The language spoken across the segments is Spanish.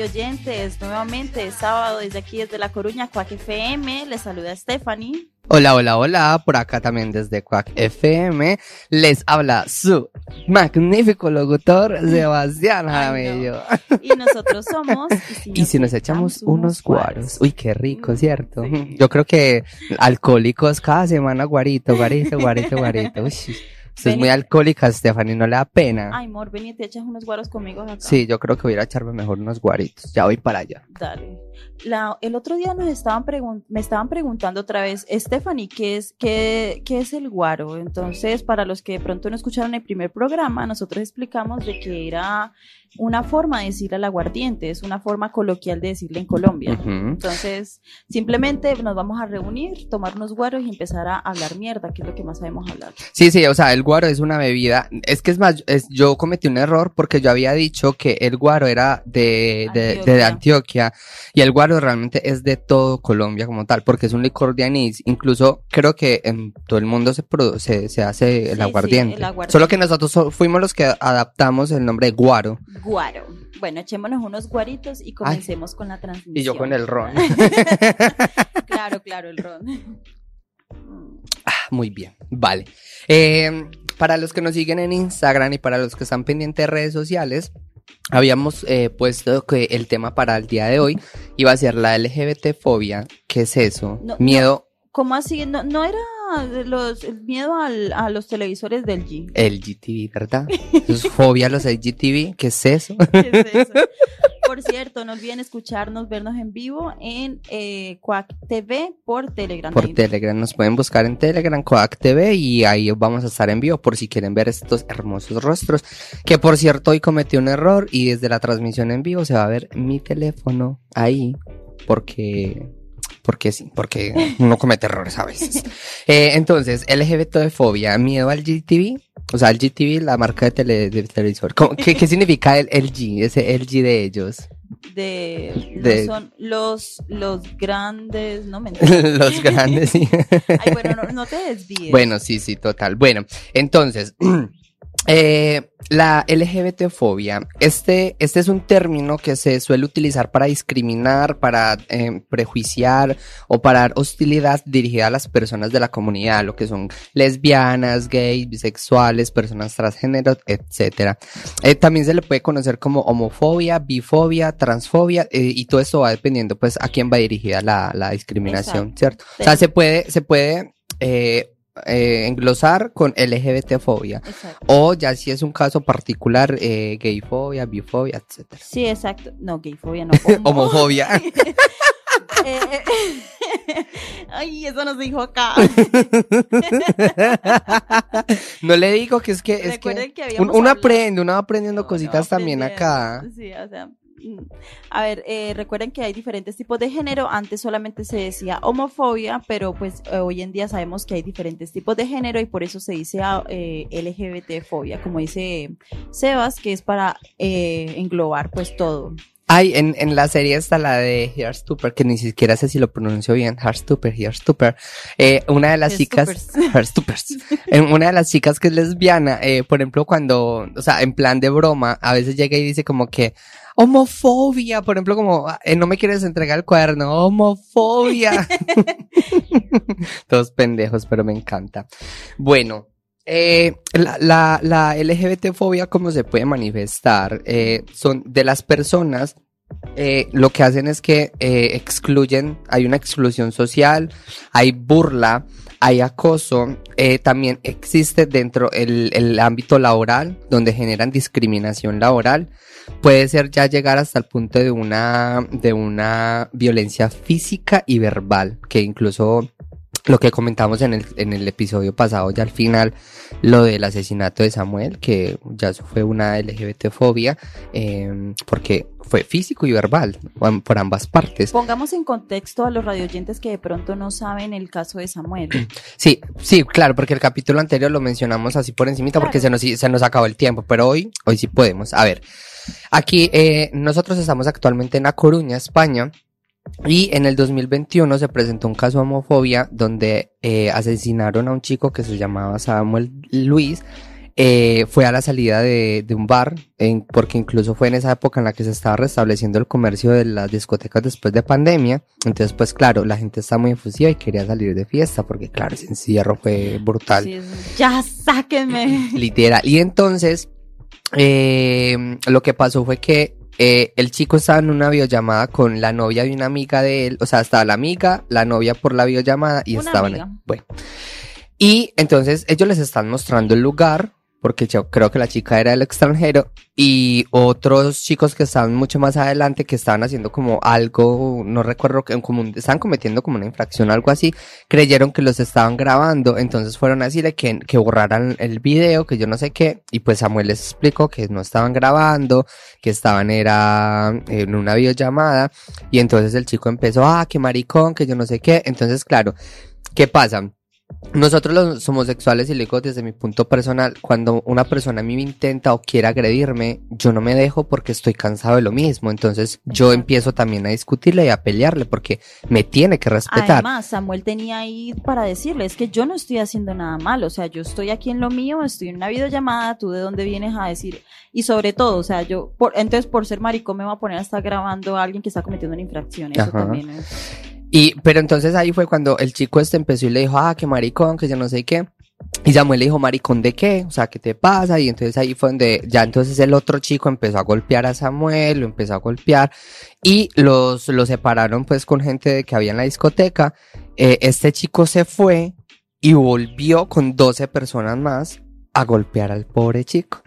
radio oyentes, nuevamente es sábado desde aquí, desde La Coruña, Cuac FM, les saluda Stephanie. Hola, hola, hola, por acá también desde Quack FM les habla su magnífico locutor Sebastián Jaramillo. Y nosotros somos... Y si nos, echamos, unos guaros. Uy, qué rico, ¿cierto? Yo creo que alcohólicos cada semana guarito, guarito, guarito, guarito. Uy, es muy alcohólica, Stephanie, no le da pena. Ay, amor, ven y te echas unos guaros conmigo acá. Sí, yo creo que voy a echarme mejor unos guaritos. Ya voy para allá. Dale. La, el otro día nos estaban me estaban preguntando otra vez, Stephanie, ¿qué es, qué, ¿qué es el guaro? Entonces, para los que de pronto no escucharon el primer programa, nosotros explicamos de que era una forma de decirle al aguardiente, es una forma coloquial de decirle en Colombia. Entonces, simplemente nos vamos a reunir, tomar unos guaros y empezar a hablar mierda, que es lo que más sabemos hablar. Sí, sí, o sea, el guaro es una bebida. Es que es más, es, yo cometí un error porque yo había dicho que el guaro era de, de, de, Antioquia y el guaro realmente es de todo Colombia como tal, porque es un licor de anís. Incluso creo que en todo el mundo se, produce, se hace el, aguardiente. el aguardiente. Solo que nosotros fuimos los que adaptamos el nombre de guaro. Guaro. Bueno, echémonos unos guaritos y comencemos con la transmisión. Y yo con el ron. claro, claro, el ron. Ah, muy bien, vale. Eh, para los que nos siguen en Instagram y para los que están pendientes de redes sociales, habíamos eh, puesto que el tema para el día de hoy iba a ser la LGBT fobia. ¿Qué es eso? Miedo. ¿Cómo así? No, no era los, el miedo al, a los televisores del G. El GTV, ¿verdad? es fobia a los LGTV. ¿Qué es eso? ¿Qué es eso? Por cierto, no olviden escucharnos, vernos en vivo en eh, TV por Telegram. Por Telegram, nos pueden buscar en Telegram, Quack TV, y ahí vamos a estar en vivo por si quieren ver estos hermosos rostros. Que por cierto, hoy cometí un error y desde la transmisión en vivo se va a ver mi teléfono ahí, porque porque sí, porque uno comete errores a veces. Eh, entonces, LGBT fobia, miedo al GTV, o sea, el GTV, la marca de, tele, televisor. ¿Qué, ¿Qué, significa el LG, ese LG de ellos? De, son los los grandes, no me Los grandes, sí. Ay, bueno, no, no te desvíes. Bueno, sí, sí, total. Bueno, entonces, Eh, la LGBTfobia, este, este es un término que se suele utilizar para discriminar, para eh, prejuiciar o para dar hostilidad dirigida a las personas de la comunidad, lo que son lesbianas, gays, bisexuales, personas transgénero, etc. Eh, también se le puede conocer como homofobia, bifobia, transfobia y todo esto va dependiendo pues a quién va dirigida la, la discriminación, ¿cierto? O sea, se puede, se puede eh, englosar con LGBT-fobia. O ya si es un caso particular, eh, gayfobia, bifobia, etc. Sí, exacto. No, gayfobia no. Homofobia. Eh, ay, eso nos dijo acá. no le digo que es que, es que, uno aprende, uno va aprendiendo cositas también acá. Sí, o sea. A ver, eh, recuerden que hay diferentes tipos de género. Antes solamente se decía homofobia, pero pues eh, hoy en día sabemos que hay diferentes tipos de género y por eso se dice ah, eh, LGBT-fobia, como dice Sebas, que es para englobar pues todo. Ay, en, en la serie está la de Heartstopper, que ni siquiera sé si lo pronuncio bien. Heartstopper. Eh, una de las chicas, Heartstoppers. una de las chicas que es lesbiana, eh, por ejemplo, cuando, o sea, en plan de broma, a veces llega y dice como que, homofobia, por ejemplo, como, eh, no me quieres entregar el cuaderno, homofobia. Todos pendejos, pero me encanta. Bueno, eh, la, la, la LGBT-fobia, ¿cómo se puede manifestar? Eh, son de las personas, eh, lo que hacen es que eh, excluyen, hay una exclusión social, hay burla, hay acoso, eh, también existe dentro el, el ámbito laboral, donde generan discriminación laboral. Puede ser ya llegar hasta el punto de una, de una violencia física y verbal, que incluso lo que comentamos en el, en el episodio pasado, ya al final, lo del asesinato de Samuel, que ya fue una LGBT-fobia, em, porque fue físico y verbal, por ambas partes. Pongamos en contexto a los radioyentes que de pronto no saben el caso de Samuel. Sí, sí, claro, porque el capítulo anterior lo mencionamos así por encimita porque se nos, se nos acabó el tiempo, pero hoy, hoy sí podemos. A ver, aquí eh, nosotros estamos actualmente en La Coruña, España, y en el 2021 se presentó un caso de homofobia donde eh, asesinaron a un chico que se llamaba Samuel Luis eh, fue a la salida de, de un bar, en, porque incluso fue en esa época en la que se estaba restableciendo el comercio de las discotecas después de pandemia. Entonces, pues claro, la gente está muy efusiva y quería salir de fiesta, porque claro, ese encierro fue brutal. Sí, ya sáquenme. Literal. Y entonces, eh, lo que pasó fue que eh, el chico estaba en una videollamada con la novia de una amiga de él. O sea, estaba la amiga, la novia por la videollamada y Una estaban. Bueno. Y entonces ellos les están mostrando el lugar. Porque yo creo que la chica era del extranjero y otros chicos que estaban mucho más adelante que estaban haciendo como algo, no recuerdo, como estaban cometiendo como una infracción o algo así, creyeron que los estaban grabando, entonces fueron a decirle que, que borraran el video, que yo no sé qué, y pues Samuel les explicó que no estaban grabando, que estaban era en una videollamada, y entonces el chico empezó, ah, que maricón, que yo no sé qué, entonces claro, ¿qué pasa? Nosotros los homosexuales y le digo desde mi punto personal, cuando una persona a mí me intenta o quiere agredirme, yo no me dejo porque estoy cansado de lo mismo. Entonces yo empiezo también a discutirle y a pelearle porque me tiene que respetar. Además, Samuel tenía ahí para decirle, es que yo no estoy haciendo nada malo, o sea, yo estoy aquí en lo mío, estoy en una videollamada, tú de dónde vienes a decir, y sobre todo, o sea, yo, por, entonces por ser maricón me voy a poner a estar grabando a alguien que está cometiendo una infracción, eso Ajá. también es. Y, pero entonces ahí fue cuando el chico este empezó y le dijo, ah, que maricón, que yo no sé qué. Y Samuel le dijo, maricón, ¿de qué? O sea, ¿qué te pasa? Y entonces ahí fue donde ya entonces el otro chico empezó a golpear a Samuel, lo empezó a golpear y los, los separaron pues con gente que había en la discoteca. Eh, este chico se fue y volvió con 12 personas más a golpear al pobre chico.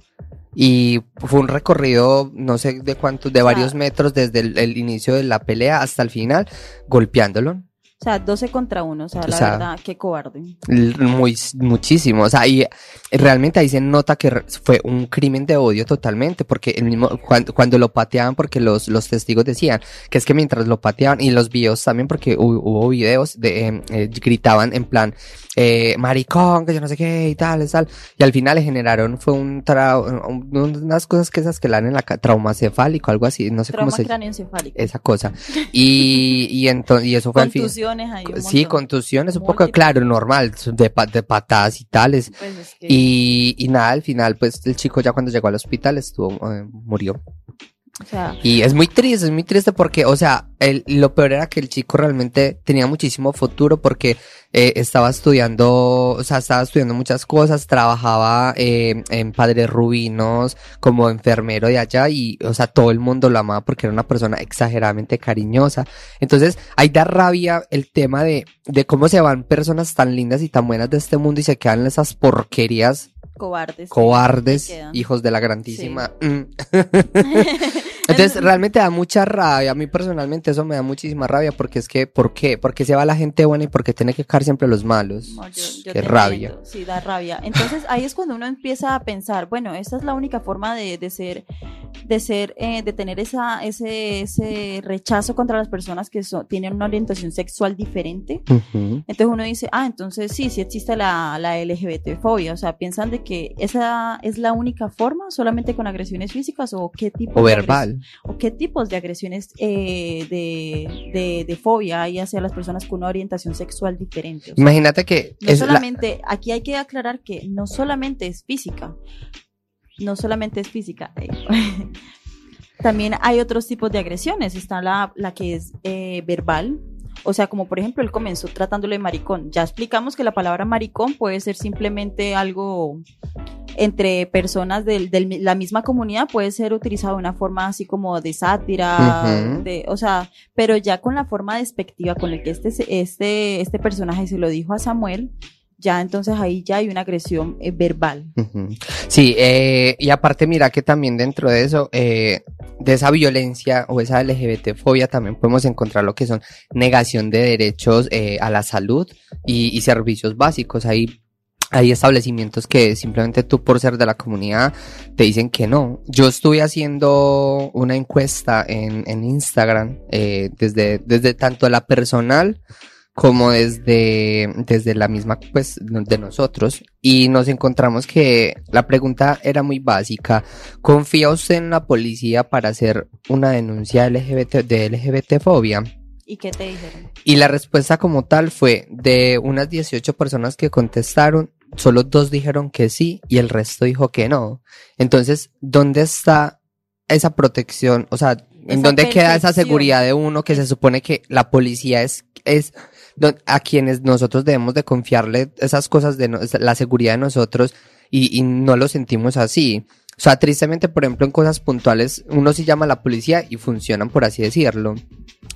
Y fue un recorrido, no sé de cuántos, de varios metros desde el, el inicio de la pelea hasta el final, golpeándolo. O sea, 12 contra 1, o sea, O la sea, verdad, qué cobarde. Muy, muchísimo. O sea, y realmente ahí se nota que fue un crimen de odio totalmente, porque el mismo, cuando, cuando lo pateaban, porque los, los testigos decían que es que mientras lo pateaban, y los videos también, porque hu- hubo, videos de, eh, eh, gritaban en plan, eh, maricón, que yo no sé qué, y tal, y tal, y al final le generaron, fue un un- unas cosas que esas que le dan en la trauma cefálico, algo así, no sé Trauma cómo se craneoencefálico. esa cosa. Y, y entonces, y eso fue al fin. Contusiones ahí. un Sí, contusiones, un poco, claro, normal, de, de patadas y tales. Pues es que- Y, y nada, al final, pues el chico ya cuando llegó al hospital estuvo, eh, murió. o sea, Y es muy triste, es muy triste porque, o sea, el, lo peor era que el chico realmente tenía muchísimo futuro porque eh, estaba estudiando, o sea, estaba estudiando muchas cosas, trabajaba eh, en Padres Rubinos como enfermero de allá y, o sea, todo el mundo lo amaba porque era una persona exageradamente cariñosa. Entonces, ahí da rabia el tema de, de cómo se van personas tan lindas y tan buenas de este mundo y se quedan en esas porquerías cobardes. cobardes, hijos de la grandísima. Mm. Entonces, realmente da mucha rabia. A mí personalmente eso me da muchísima rabia porque es que, ¿por qué? Porque se va la gente buena y porque tiene que caer siempre los malos. No, yo- yo qué te rabia. entiendo, Sí, da rabia. Entonces ahí es cuando uno empieza a pensar, bueno, esta es la única forma de, de ser, de ser, eh, de tener esa, ese, ese rechazo contra las personas que son- tienen una orientación sexual diferente. Ujú. Entonces uno dice, ah, entonces sí, sí existe la, la LGBT-fobia. O sea, piensan de que esa es la única forma, solamente con agresiones físicas o qué tipo O de verbal. o qué tipos de agresiones eh, de, de, de fobia hay hacia las personas con una orientación sexual diferente. O sea, Imagínate que no es la- solamente, aquí hay que aclarar que no solamente es física, no solamente es física. eh, También hay otros tipos de agresiones. Está la, la que es eh, verbal. O sea, como por ejemplo, él comenzó tratándole de maricón. Ya explicamos que la palabra maricón puede ser simplemente algo entre personas de la misma comunidad, puede ser utilizado de una forma así como de sátira, de, o sea, pero ya con la forma despectiva con la que este, este, este personaje se lo dijo a Samuel, ya entonces ahí ya hay una agresión eh, verbal. Sí, eh, y aparte mira que también dentro de eso, eh, de esa violencia o esa LGBT-fobia también podemos encontrar lo que son negación de derechos eh, a la salud y, y servicios básicos. Hay, hay establecimientos que simplemente tú por ser de la comunidad te dicen que no. Yo estuve haciendo una encuesta en, en Instagram eh, desde, desde tanto la personal como desde, desde la misma, pues, de nosotros, y nos encontramos que la pregunta era muy básica. ¿Confía usted en la policía para hacer una denuncia LGBT, de LGBT-fobia? ¿Y qué te dijeron? Y la respuesta como tal fue de unas 18 personas que contestaron, solo dos dijeron que sí y el resto dijo que no. Entonces, ¿dónde está esa protección? O sea, ¿en Esa dónde queda esa seguridad de uno que se supone que la policía es, es a quienes nosotros debemos de confiarle esas cosas de no- la seguridad de nosotros y, y no lo sentimos así? O sea, tristemente, por ejemplo, en cosas puntuales, uno sí llama a la policía y funcionan, por así decirlo.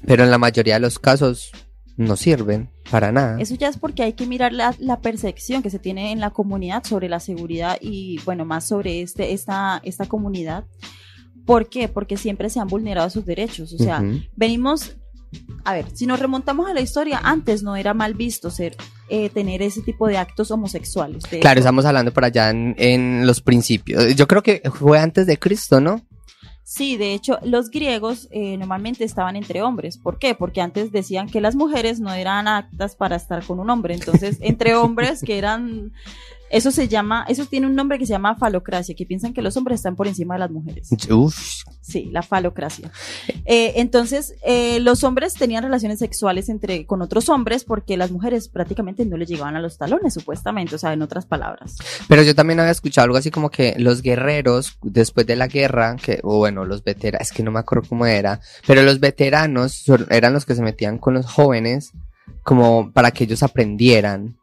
Pero en la mayoría de los casos no sirven para nada. Eso ya es porque hay que mirar la, la percepción que se tiene en la comunidad sobre la seguridad y, bueno, más sobre este, esta, esta comunidad. ¿Por qué? Porque siempre se han vulnerado sus derechos. O sea, venimos, a ver, si nos remontamos a la historia, antes no era mal visto ser, eh, tener ese tipo de actos homosexuales. De Claro, estamos hablando por allá en, en los principios. Yo creo que fue antes de Cristo, ¿no? Sí, de hecho, los griegos eh, normalmente estaban entre hombres. ¿Por qué? Porque antes decían que las mujeres no eran aptas para estar con un hombre. Entonces, entre hombres que eran... Eso se llama, eso tiene un nombre que se llama falocracia, que piensan que los hombres están por encima de las mujeres. Uf, Sí, la falocracia. Eh, entonces, eh, los hombres tenían relaciones sexuales entre, con otros hombres porque las mujeres prácticamente no les llegaban a los talones, supuestamente, o sea, en otras palabras. pero yo también había escuchado algo así como que los guerreros, después de la guerra, que, o bueno, los veteranos, es que no me acuerdo cómo era, pero los veteranos eran los que se metían con los jóvenes como para que ellos aprendieran.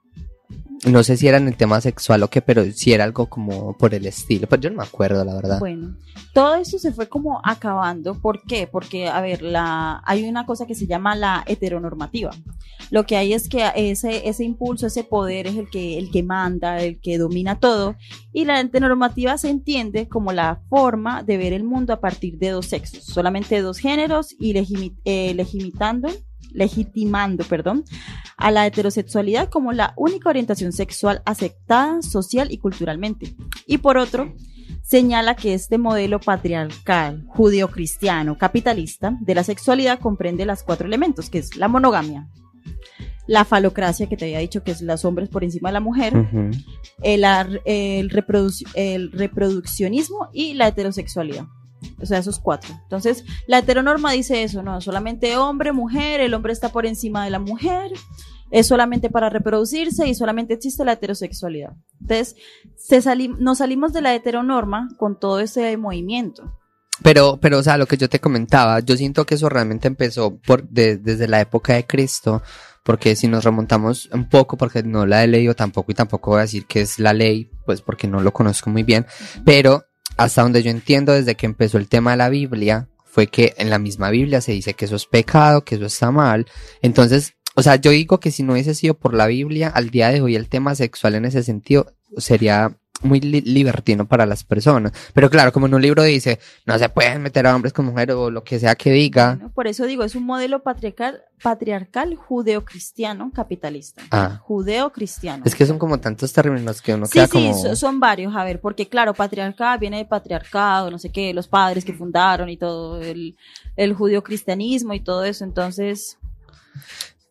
No sé si era en el tema sexual o qué, pero sí era algo como por el estilo. Pero yo no me acuerdo, la verdad. Bueno, todo eso se fue como acabando. ¿Por qué? Porque, a ver, la, hay una cosa que se llama la heteronormativa. Lo que hay es que ese, ese impulso, ese poder es el que, el que manda, el que domina todo. Y la heteronormativa se entiende como la forma de ver el mundo a partir de dos sexos, solamente dos géneros y legimi- eh, legitimando, perdón, a la heterosexualidad como la única orientación sexual aceptada social y culturalmente. Y por otro, señala que este modelo patriarcal, judeocristiano, capitalista de la sexualidad comprende las cuatro elementos, que es la monogamia, la falocracia, que te había dicho que es los hombres por encima de la mujer, el, ar- el, reproduc- el reproduccionismo y la heterosexualidad. O sea, esos cuatro. Entonces, la heteronorma dice eso, no, solamente hombre, mujer, el hombre está por encima de la mujer, es solamente para reproducirse y solamente existe la heterosexualidad. Entonces, se sali- nos salimos de la heteronorma con todo ese movimiento. Pero, pero, o sea, lo que yo te comentaba, yo siento que eso realmente empezó por, de- desde la época de Cristo, porque si nos remontamos un poco, porque no la he leído tampoco y tampoco voy a decir que es la ley, pues porque no lo conozco muy bien, pero hasta donde yo entiendo desde que empezó el tema de la Biblia, fue que en la misma Biblia se dice que eso es pecado, que eso está mal, entonces, o sea, yo digo que si no hubiese sido por la Biblia, al día de hoy el tema sexual en ese sentido sería muy li- libertino para las personas. Pero claro, como en un libro dice, no se pueden meter a hombres con mujeres o lo que sea que diga. ¿no? Por eso digo, es un modelo patriarcal, patriarcal judeocristiano capitalista. Ah. Judeocristiano. Es que son como tantos términos que uno Sí, queda sí, como... so- son varios, a ver, porque claro, patriarcado viene de patriarcado, no sé qué, los padres que fundaron y todo, el, el judio-cristianismo y todo eso, entonces,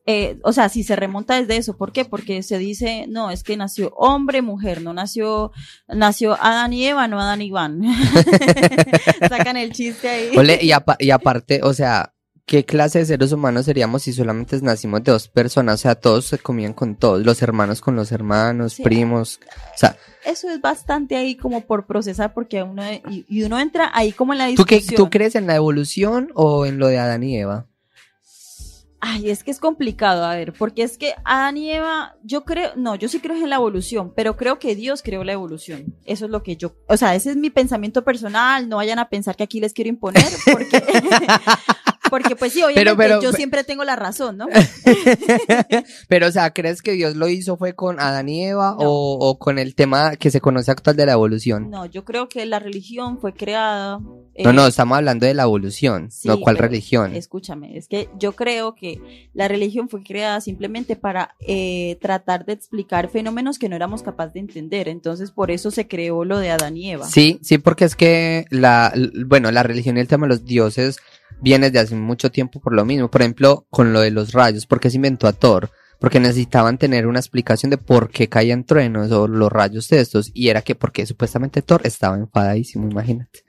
eh, o sea, si se remonta desde eso, ¿por qué? Porque se dice, no, es que nació hombre, mujer, no nació, nació Adán y Eva, no Adán y Iván. Sacan el chiste ahí. Ole, y, apa- y aparte, o sea, ¿qué clase de seres humanos seríamos si solamente nacimos de dos personas? O sea, todos se comían con todos, los hermanos con los hermanos, Sí. primos. O sea, Eso es bastante ahí como por procesar, porque uno, y, y uno entra ahí como en la ¿tú, qué, discusión. ¿tú crees en la evolución o en lo de Adán y Eva? Ay, es que es complicado, a ver, porque es que Adán y Eva, yo creo, no, yo sí creo en la evolución, pero creo que Dios creó la evolución. Eso es lo que yo, o sea, ese es mi pensamiento personal, no vayan a pensar que aquí les quiero imponer, porque, porque pues sí, obviamente pero- yo siempre tengo la razón, ¿no? Pero, o sea, ¿crees que Dios lo hizo fue con Adán y Eva No. o, o con el tema que se conoce actual de la evolución? No, yo creo que la religión fue creada. eh, No, no, estamos hablando de la evolución, sí, no cuál religión. Escúchame, es que yo creo que la religión fue creada simplemente para eh, tratar de explicar fenómenos que no éramos capaces de entender. Entonces, por eso se creó lo de Adán y Eva. Sí, sí, porque es que la, bueno, la religión y el tema de los dioses viene desde hace mucho tiempo por lo mismo. Por ejemplo, con lo de los rayos, ¿por qué se inventó a Thor? Porque necesitaban tener una explicación de por qué caían truenos o los rayos de estos. Y era que porque supuestamente Thor estaba enfadadísimo, imagínate.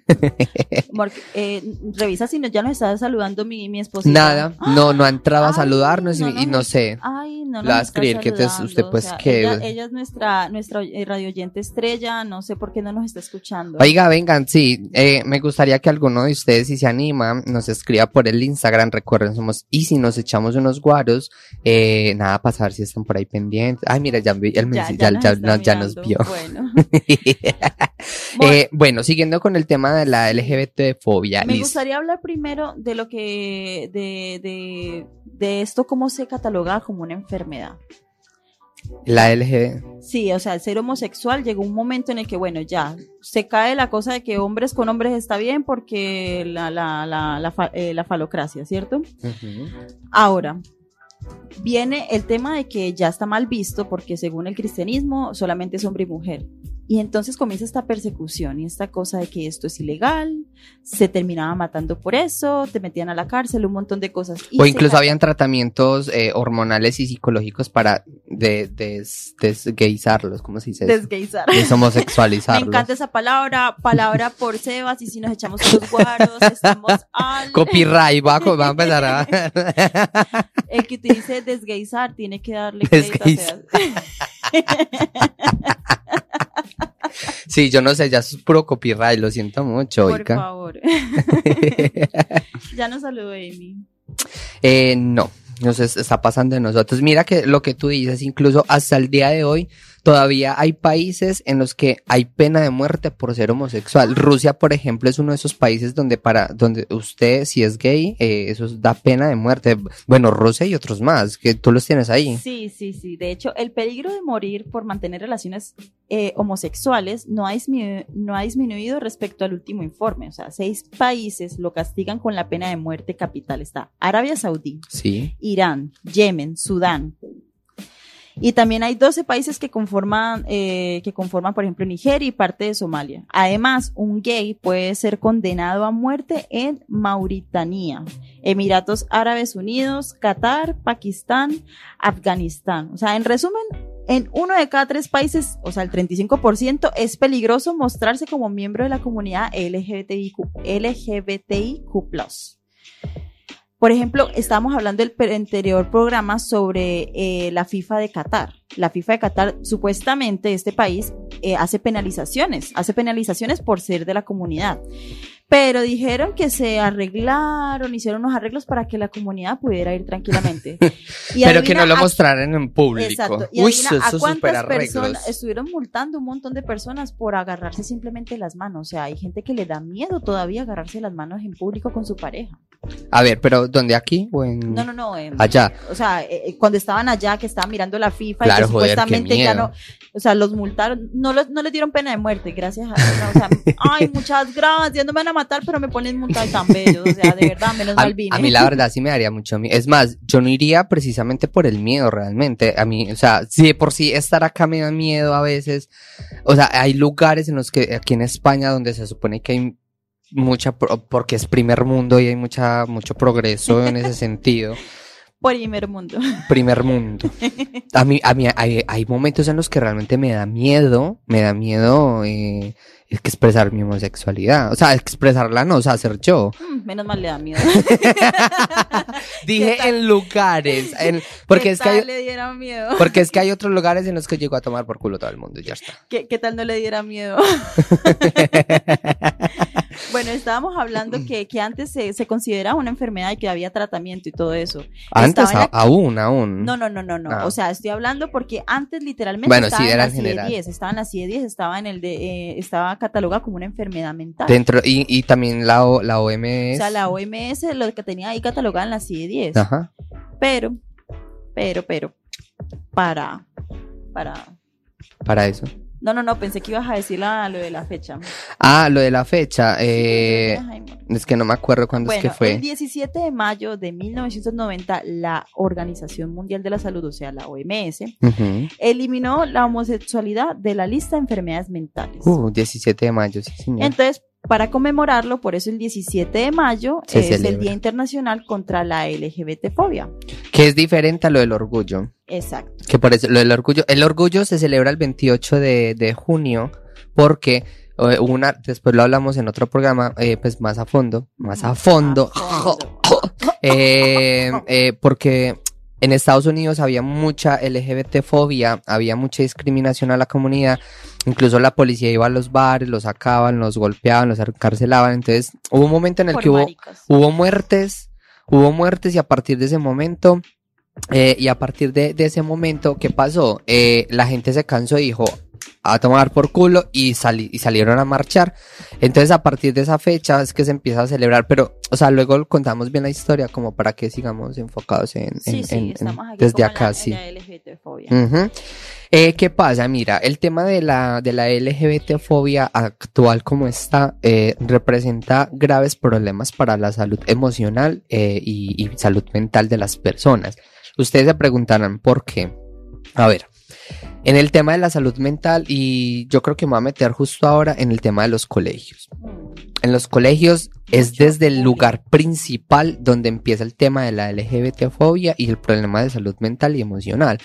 Mor- eh, revisa si no, ya nos está saludando mi, mi esposa. Nada, no, no ha entrado a saludarnos y, no, y no. sé. Ay, no La nos está escribir que usted, pues, o sea, que- Ella, ella es nuestra, nuestra eh, radio oyente estrella, no sé por qué no nos está escuchando. Oiga, vengan, sí, eh, me gustaría que alguno de ustedes, si se anima, nos escriba por el Instagram. Recuerden, somos y si nos echamos unos guaros, eh, nada, para saber si están por ahí pendientes. Ay, mira, ya, ya, ya, ya, nos ya- vio. Bueno. Eh, bueno, siguiendo con el tema de la LGBT-fobia, Me listo. gustaría hablar primero de lo que, de, de, de esto, cómo se cataloga como una enfermedad. La LGBT. Sí, o sea, el ser homosexual llegó un momento en el que, bueno, ya se cae la cosa de que hombres con hombres está bien porque la, la, la, la, fa- eh, la falocracia, ¿cierto? Ahora, viene el tema de que ya está mal visto porque según el cristianismo solamente es hombre y mujer. Y entonces comienza esta persecución y esta cosa de que esto es ilegal, se terminaba matando por eso, te metían a la cárcel, un montón de cosas. Y O incluso habían tratamientos eh, hormonales y psicológicos para de, des- desgaizarlos, ¿cómo se dice? eso? desgaizar. Me Deshomosexualizarlos. encanta esa palabra, palabra por Sebas, y si nos echamos unos guaros, estamos al... Copyright, va a, co- va a empezar a... El que utilice desgaizar tiene que darle crédito a Desgaizar. Sebas. Sí, yo no sé, ya es puro copyright, lo siento mucho, Por favor. ya nos saludó Amy. Eh, no, nos es- está pasando de nosotros. Mira que lo que tú dices, incluso hasta el día de hoy, todavía hay países en los que hay pena de muerte por ser homosexual. Rusia, por ejemplo, es uno de esos países donde para, donde usted, si es gay, eh, eso da pena de muerte. Bueno, Rusia y otros más, que tú los tienes ahí. Sí, sí, sí. De hecho, el peligro de morir por mantener relaciones eh, homosexuales no ha, no ha disminuido respecto al último informe. O sea, seis países lo castigan con la pena de muerte capital. Está Arabia Saudí, Sí. Irán, Yemen, Sudán. Y también hay 12 países que conforman, eh, que conforman, por ejemplo, Nigeria y parte de Somalia. Además, un gay puede ser condenado a muerte en Mauritania, Emiratos Árabes Unidos, Qatar, Pakistán, Afganistán. O sea, en resumen, en uno de cada tres países, o sea, el 35%, es peligroso mostrarse como miembro de la comunidad LGBTIQ, LGBTIQ+. Por ejemplo, estábamos hablando del anterior programa sobre eh, la FIFA de Qatar. La FIFA de Qatar, supuestamente este país eh, hace penalizaciones, hace penalizaciones por ser de la comunidad. Pero dijeron que se arreglaron, hicieron unos arreglos para que la comunidad pudiera ir tranquilamente. Y Pero que no lo a- mostraran en público. Exacto. Y Uy, eso- a cuántas personas estuvieron multando un montón de personas por agarrarse simplemente las manos. O sea, hay gente que le da miedo todavía agarrarse las manos en público con su pareja. A ver, pero ¿dónde aquí o en No, no, no. allá? O sea, eh, eh, cuando estaban allá, que estaban mirando la FIFA Claro, y que joder, supuestamente ya no, o sea, los multaron, no, los, no les dieron pena de muerte, gracias a Dios. O sea, ay, muchas gracias, no me van a matar, pero me ponen multas tan bellos. O sea, de verdad, menos mal vine. a mí la verdad sí me daría mucho miedo. Es más, yo no iría precisamente por el miedo realmente. A mí, o sea, si de por sí estar acá me da miedo a veces. O sea, hay lugares en los que aquí en España donde se supone que hay mucha, porque es primer mundo y hay mucha, mucho progreso en ese sentido. Primer mundo. Primer mundo. A mí, a mí hay, hay momentos en los que realmente me da miedo, me da miedo eh, es que expresar mi homosexualidad. O sea, expresarla no, o sea, ser yo. Mm, menos mal le da miedo. Dije en lugares, en- porque ¿Qué es que hay, tal le diera miedo? porque es que hay otros lugares en los que llego a tomar por culo todo el mundo y ya está. ¿Qué, qué tal no le diera miedo? bueno, estábamos hablando que, que antes se, se consideraba una enfermedad y que había tratamiento y todo eso. Antes, la- aún, aún. No, no, no, no, no. Ah. O sea, estoy hablando porque antes literalmente Bueno, estaba sí, en la en general. CIE-10, estaba en la CIE-10, estaba en el de, eh, estaba catalogada como una enfermedad mental. Dentro, y, y también la, O- la o OMS. sea, la OMS lo que tenía ahí catalogada en la CIE-10. Ajá. Pero, pero, pero, para, para... Para eso. No, no, no, pensé que ibas a decir la- lo de la fecha. Ah, lo de la fecha. Eh, es que no me acuerdo cuándo Bueno, es que fue. el 17 de mayo de 1990, la Organización Mundial de la Salud, o sea, la OMS, eliminó la homosexualidad de la lista de enfermedades mentales. Uh, 17 de mayo, sí, señor. Entonces, para conmemorarlo, por eso el 17 de mayo Se es el. Día Internacional contra la LGBT-fobia. Que es diferente a lo del orgullo. Exacto. Que por eso, lo del orgullo. El orgullo se celebra el 28 de, de junio porque eh, una, después lo hablamos en otro programa, eh, pues más a fondo, más a fondo. A fondo. Eh, eh, porque en Estados Unidos había mucha LGBT-fobia, había mucha discriminación a la comunidad, incluso la policía iba a los bares, los sacaban, los golpeaban, los encarcelaban, entonces hubo un momento en el Por que hubo, hubo muertes, hubo muertes y a partir de ese momento, eh, y a partir de, de ese momento, ¿qué pasó? Eh, la gente se cansó y dijo, a tomar por culo y, sali- y salieron a marchar. Entonces a partir de esa fecha es que se empieza a celebrar, pero, o sea, luego contamos bien la historia como para que sigamos enfocados en, en- sí, en- en- desde acá, la, sí. la. Eh, ¿Qué pasa? Mira, el tema de la, de la LGBT-fobia actual como está eh, representa graves problemas para la salud emocional eh, y, y salud mental de las personas. Ustedes se preguntarán por qué. A ver, en el tema de la salud mental y yo creo que me voy a meter justo ahora en el tema de los colegios. En los colegios es desde el lugar principal donde empieza el tema de la LGBT-fobia y el problema de salud mental y emocional.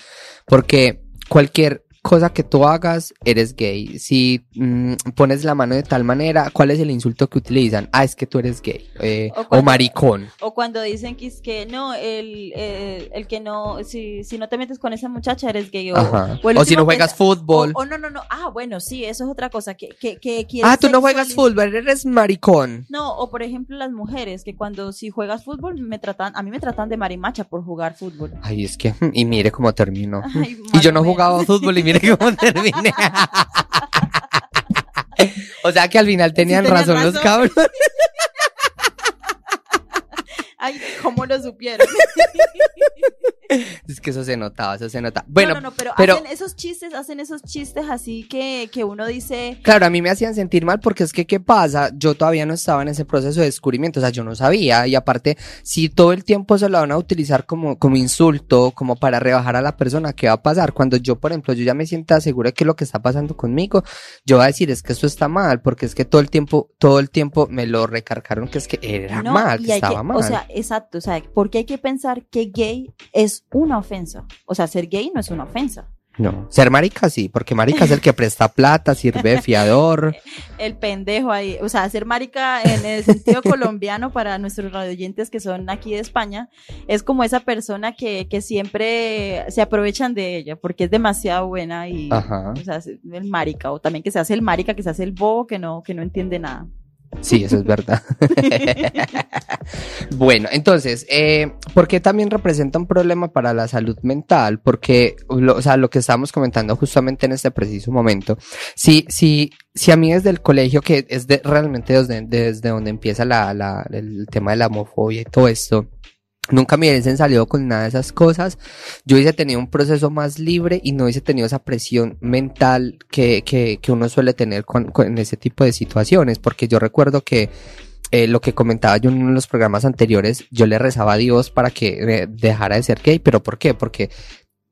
Porque cualquier cosa que tú hagas, eres gay. Si mm, pones la mano de tal manera, ¿cuál es el insulto que utilizan? Ah, es que tú eres gay. eh, O maricón. O cuando dicen que es que no, el, el, el que no, si, si no te metes con esa muchacha eres gay. O, si no juegas que- fútbol. O, no, no, no. Ah, bueno, sí, eso es otra cosa. Que, que, que Ah, tú no juegas fútbol, eres maricón. No, o por ejemplo las mujeres, que cuando si juegas fútbol me tratan, a mí me tratan de marimacha por jugar fútbol. Ay, es que, y mire cómo terminó. Ay, Y yo no jugaba fútbol y mire cómo terminé. o sea que al final tenían tenían razón, los razón. cabros. Ay, ¿cómo lo supieron? Es que eso se notaba, eso se nota. Bueno, no, no, no, pero, pero- hacen esos chistes, hacen esos chistes así que, que uno dice, claro, a mí me hacían sentir mal porque es que, ¿qué pasa? Yo todavía no estaba en ese proceso de descubrimiento, o sea, yo no sabía. Y aparte, si todo el tiempo se lo van a utilizar como, como insulto, como para rebajar a la persona, ¿qué va a pasar? Cuando yo, por ejemplo, yo ya me sienta segura de que lo que está pasando conmigo, yo voy a decir, es que esto está mal, porque es que todo el tiempo, todo el tiempo me lo recargaron que es que era no, mal, que estaba que, mal. o sea, exacto, o sea, porque hay que pensar que gay es una ofensa. O sea, ser gay no es una ofensa. No, ser marica sí, porque marica es el que presta plata, sirve fiador. El pendejo ahí, o sea, ser marica en el sentido colombiano para nuestros radioyentes que son aquí de España, es como esa persona que, que siempre se aprovechan de ella porque es demasiado buena y, Ajá. o sea, es el marica, o también que se hace el marica, que se hace el bobo, que no, que no entiende nada. Sí, eso es verdad. bueno, entonces, eh, ¿por qué también representa un problema para la salud mental? Porque, lo- o sea, lo que estábamos comentando justamente en este preciso momento, si, si, si a mí desde el colegio, que es de, realmente desde, desde donde empieza la, la, el tema de la homofobia y todo esto, Nunca me hubiesen salido con nada de esas cosas. Yo hubiese tenido un proceso más libre y no hubiese tenido esa presión mental que, que, que uno suele tener con, ese tipo de situaciones. Porque yo recuerdo que eh, lo que comentaba yo en uno de los programas anteriores, yo le rezaba a Dios para que eh, dejara de ser gay. ¿Pero por qué? Porque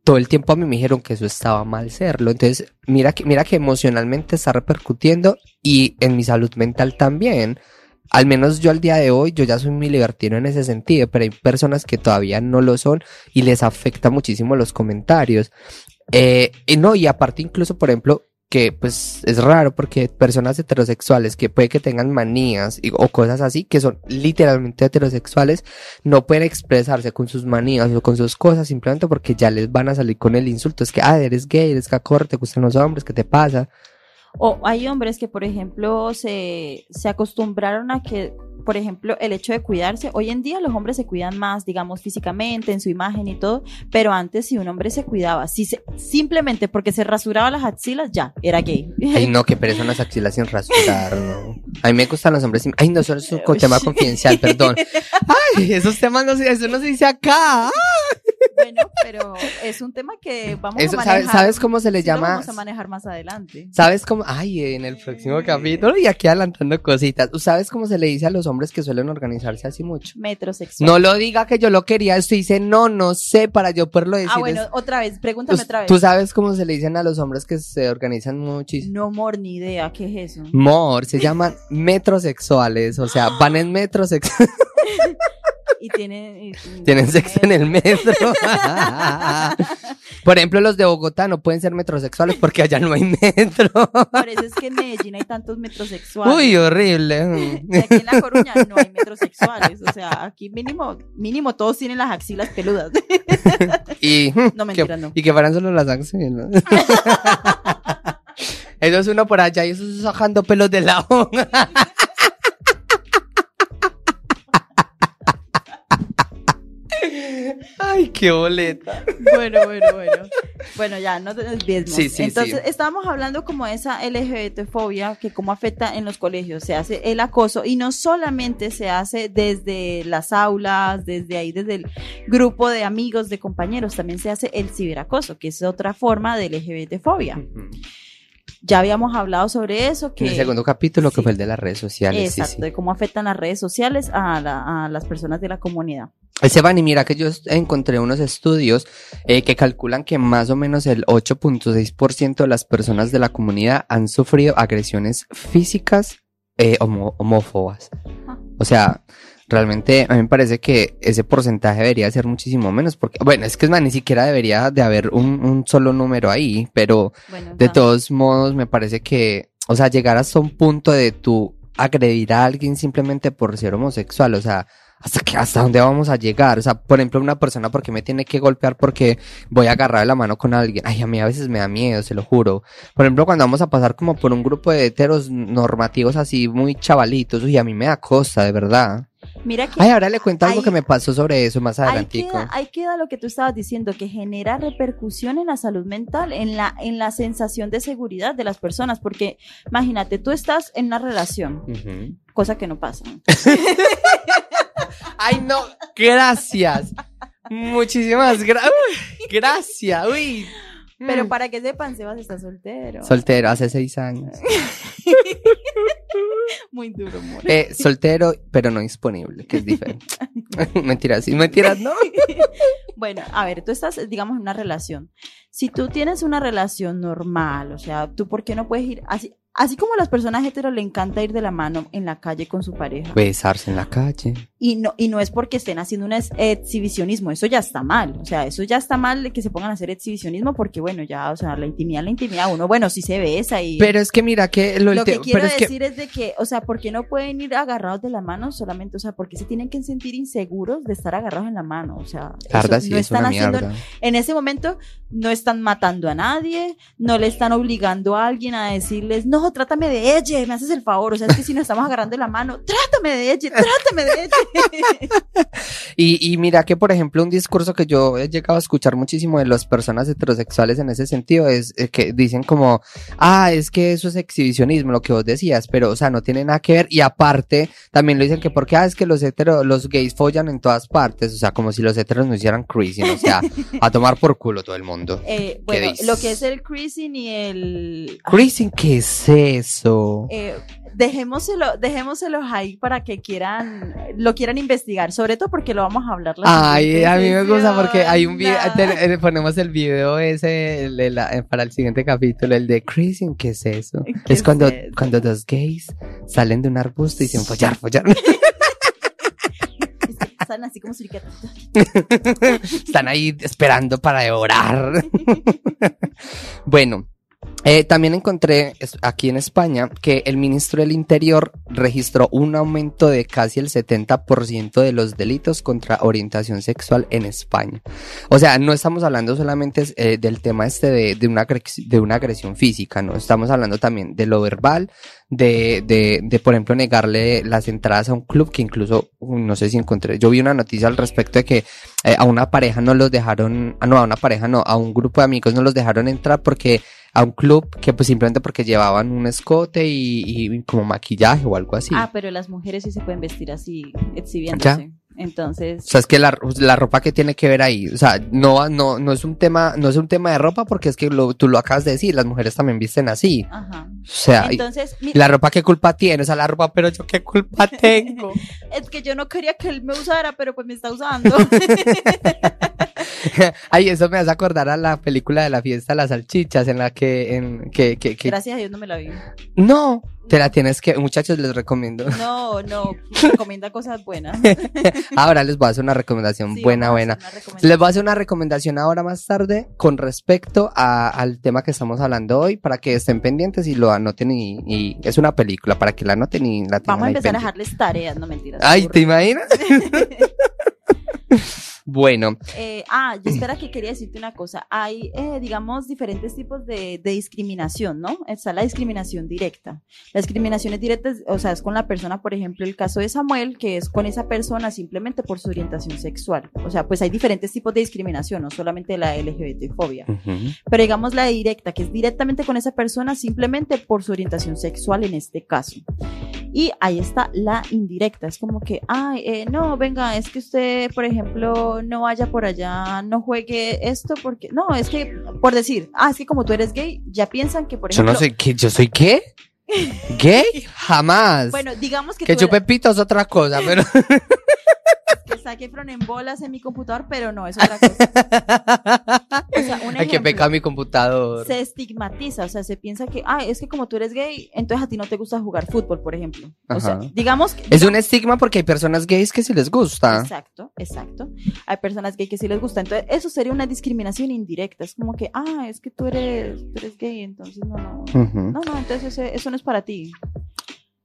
todo el tiempo a mí me dijeron que eso estaba mal serlo. Entonces, mira que, mira que emocionalmente está repercutiendo y en mi salud mental también. Al menos yo al día de hoy, yo ya soy muy libertino en ese sentido, pero hay personas que todavía no lo son y les afecta muchísimo los comentarios. Eh, y no, y aparte incluso, por ejemplo, que pues es raro porque personas heterosexuales que puede que tengan manías o cosas así, que son literalmente heterosexuales, no pueden expresarse con sus manías o con sus cosas simplemente porque ya les van a salir con el insulto. Es que, ah, eres gay, eres cacorro, te gustan los hombres, ¿qué te pasa? O hay hombres que, por ejemplo, se, se acostumbraron a que, por ejemplo, el hecho de cuidarse, hoy en día los hombres se cuidan más, digamos, físicamente, en su imagen y todo, pero antes si un hombre se cuidaba, si se, simplemente porque se rasuraba las axilas, ya, era gay. Ay, no, que pereza unas axilas sin rasurar, no. A mí me gustan los hombres sin... Ay, no, eso es un tema confidencial, perdón. Ay, esos temas no se, eso no se dice acá. Bueno, pero es un tema que vamos Eso, a ¿sabes, manejar. ¿Sabes cómo se le lo llama? vamos a manejar más adelante. ¿Sabes cómo? Ay, en el próximo capítulo y aquí adelantando cositas. ¿Sabes cómo se le dice a los hombres que suelen organizarse así mucho? Metrosexual. No lo diga que yo lo quería, esto dice no, no sé, para yo poderlo decir. ah, bueno, es- otra vez, préguntame ¿Tú, otra vez. tú sabes cómo se le dicen a los hombres que se organizan muchísimo? No, amor, ni idea, ¿qué es eso? Mor, se llaman metrosexuales, o sea, van en metrosexuales. y tienen... y- y- Tienen sexo en el metro. Por ejemplo, los de Bogotá no pueden ser metrosexuales porque allá no hay metro. Por eso es que en Medellín hay tantos metrosexuales. Uy, horrible. Y aquí en La Coruña no hay metrosexuales. O sea, aquí mínimo, mínimo todos tienen las axilas peludas. Y, No, mentira, que, no. y que fueran solo las axilas. Eso es uno por allá y eso es sacando pelos de la hoja. Ay, qué boleta. Bueno, bueno, bueno. Bueno, ya, no te desviemos. Sí, sí, Entonces, sí. estábamos hablando como de esa LGBT-fobia, que cómo afecta en los colegios. Se hace el acoso y no solamente se hace desde las aulas, desde ahí, desde el grupo de amigos, de compañeros, también se hace el ciberacoso, que es otra forma de LGBT-fobia. Ya habíamos hablado sobre eso, que... En el segundo capítulo que fue el de las redes sociales. sí, Exacto, sí. de cómo afectan las redes sociales a, la- a las personas de la comunidad. Esteban, y mira que yo encontré unos estudios eh, que calculan que más o menos el 8.6% de las personas de la comunidad han sufrido agresiones físicas eh, homo- homófobas. Ah. O sea, realmente a mí me parece que ese porcentaje debería ser muchísimo menos, porque, bueno, es que es más, ni siquiera debería de haber un, un solo número ahí, pero Bueno, de todos modos me parece que, o sea, llegar hasta un punto de tú agredir a alguien simplemente por ser homosexual, o sea, hasta que, hasta dónde vamos a llegar, o sea, por ejemplo, una persona porque me tiene que golpear porque voy a agarrar la mano con alguien, ay, a mí a veces me da miedo, se lo juro. Por ejemplo, cuando vamos a pasar como por un grupo de heteros normativos así muy chavalitos, uy, a mí me da cosa, de verdad. Mira que Ay, ahora le cuento algo Ahí- que me pasó sobre eso más ahí adelantico. queda, ahí queda lo que tú estabas diciendo, que genera repercusión en la salud mental, en la, en la sensación de seguridad de las personas, porque imagínate, tú estás en una relación. Cosa que no pasa. Ay, no, gracias. Muchísimas gra- gracias. Uy. Pero Mm. para que sepan, Sebas está soltero. Soltero, hace seis años. Muy duro, amor. Eh, soltero, pero no disponible, que es diferente. mentiras, sí, mentiras, no. Bueno, a ver, tú estás, digamos, en una relación. Si tú tienes una relación normal, o sea, tú, ¿por qué no puedes ir así? Así como a las personas heteros le encanta ir de la mano en la calle con su pareja. Besarse en la calle. Y no, y no es porque estén haciendo un ex- exhibicionismo, eso ya está mal. O sea, eso ya está mal de que se pongan a hacer exhibicionismo porque, bueno, ya, o sea, la intimidad, la intimidad, uno, bueno, sí se besa y. Pero es que mira que lo, lo que quiero pero es que decir es de que, o sea, ¿por qué no pueden ir agarrados de la mano solamente? O sea, ¿por qué se tienen que sentir inseguros de estar agarrados en la mano? O sea, eso sí, no es están haciendo, mierda. en ese momento no están matando a nadie, no le están obligando a alguien a decirles, no, trátame de ella, me haces el favor. O sea, es que si nos estamos agarrando la mano, trátame de ella, trátame de ella. Y, y mira que, por ejemplo, un discurso que yo he llegado a escuchar muchísimo de las personas heterosexuales en ese sentido es eh, que dicen como, ah, es que eso es exhibicionismo, lo que vos decías, pero, o sea, no tiene nada que ver. Y aparte, también lo dicen que porque, ah, es que los heteros, los gays follan en todas partes, o sea, como si los heteros no hicieran cruising, o sea, a tomar por culo todo el mundo. Eh, bueno, dices? lo que es el cruising y el... Cruising, ¿qué es eso? Eh, dejémoselo, dejémoselos ahí para que quieran, lo quieran investigar, sobre todo porque lo vamos a hablar la Ay, a mí me gusta porque hay un video, sesión. ponemos el video ese el eh, para el siguiente capítulo, el de Cruising, ¿qué es eso? ¿Qué Es cuando, eso? cuando dos gays salen de un arbusto y dicen follar, follar. Están así como suricatas. Están ahí esperando para devorar. bueno, eh, también encontré aquí en España que el ministro del Interior registró un aumento de casi el 70% de los delitos contra orientación sexual en España. O sea, no estamos hablando solamente eh, del tema este de, de una, de una agresión física, ¿no? Estamos hablando también de lo verbal, de, de, de, por ejemplo, negarle las entradas a un club que incluso, no sé si encontré, yo vi una noticia al respecto de que eh, a una pareja no los dejaron, ah, no, a una pareja no, a un grupo de amigos no los dejaron entrar porque a un club que pues simplemente porque llevaban un escote y, y como maquillaje o algo así. Ah, pero las mujeres sí se pueden vestir así, exhibiéndose. Entonces, O sea, es que la, la ropa que tiene que ver ahí, o sea, no, no, no es un tema, no es un tema de ropa porque es que lo, tú lo acabas de decir, las mujeres también visten así. ajá. O sea, y- Entonces, mi- la ropa qué culpa tiene, o sea, la ropa, pero yo qué culpa tengo. es que yo no quería que él me usara, pero pues me está usando. Ay, eso me hace acordar a la película de la fiesta de las salchichas en la que, en, que, que, que... Gracias a Dios no me la vi. No, te la tienes que, muchachos, les recomiendo. No, no, recomienda cosas buenas. ahora les voy a hacer una recomendación Sí, buena, buena. recomendación. Les voy a hacer una recomendación ahora más tarde con respecto a- al tema que estamos hablando hoy para que estén pendientes y lo anoten y, y es una película para que la anoten y la tengan Vamos a empezar a dejarles tareas, no mentiras. Ay. ¿te imaginas? Bueno, Eh, ah, yo espera que quería decirte una cosa. Hay, eh, digamos, diferentes tipos de, de discriminación, ¿no? Está la discriminación directa. La discriminación es directa, o sea, es con la persona, por ejemplo, el caso de Samuel, que es con esa persona simplemente por su orientación sexual. O sea, pues hay diferentes tipos de discriminación, no solamente la LGBT-fobia. Pero digamos la directa, que es directamente con esa persona simplemente por su orientación sexual en este caso. Y ahí está la indirecta, es como que, ay, eh, no, venga, es que usted, por ejemplo, no vaya por allá, no juegue esto porque, no, es que, por decir, ah, es que como tú eres gay, ya piensan que, por yo ejemplo, no sé qué, yo soy qué? ¿Gay? Jamás. bueno, digamos que, que chupe pito es otra cosa, pero que saque Efron en bolas en mi computador, pero no, es otra cosa. O sea, un hay que pecar mi computador. se estigmatiza, o sea, se piensa que, ah, es que como tú eres gay, entonces a ti no te gusta jugar fútbol, por ejemplo. O sea, digamos que... Es un estigma porque hay personas gays que sí les gusta. Exacto, exacto. Hay personas gay que sí les gusta. Entonces, eso sería una discriminación indirecta. Es como que, ah, es que tú eres, tú eres gay, entonces no, no. No, no, entonces ese- eso no es para ti.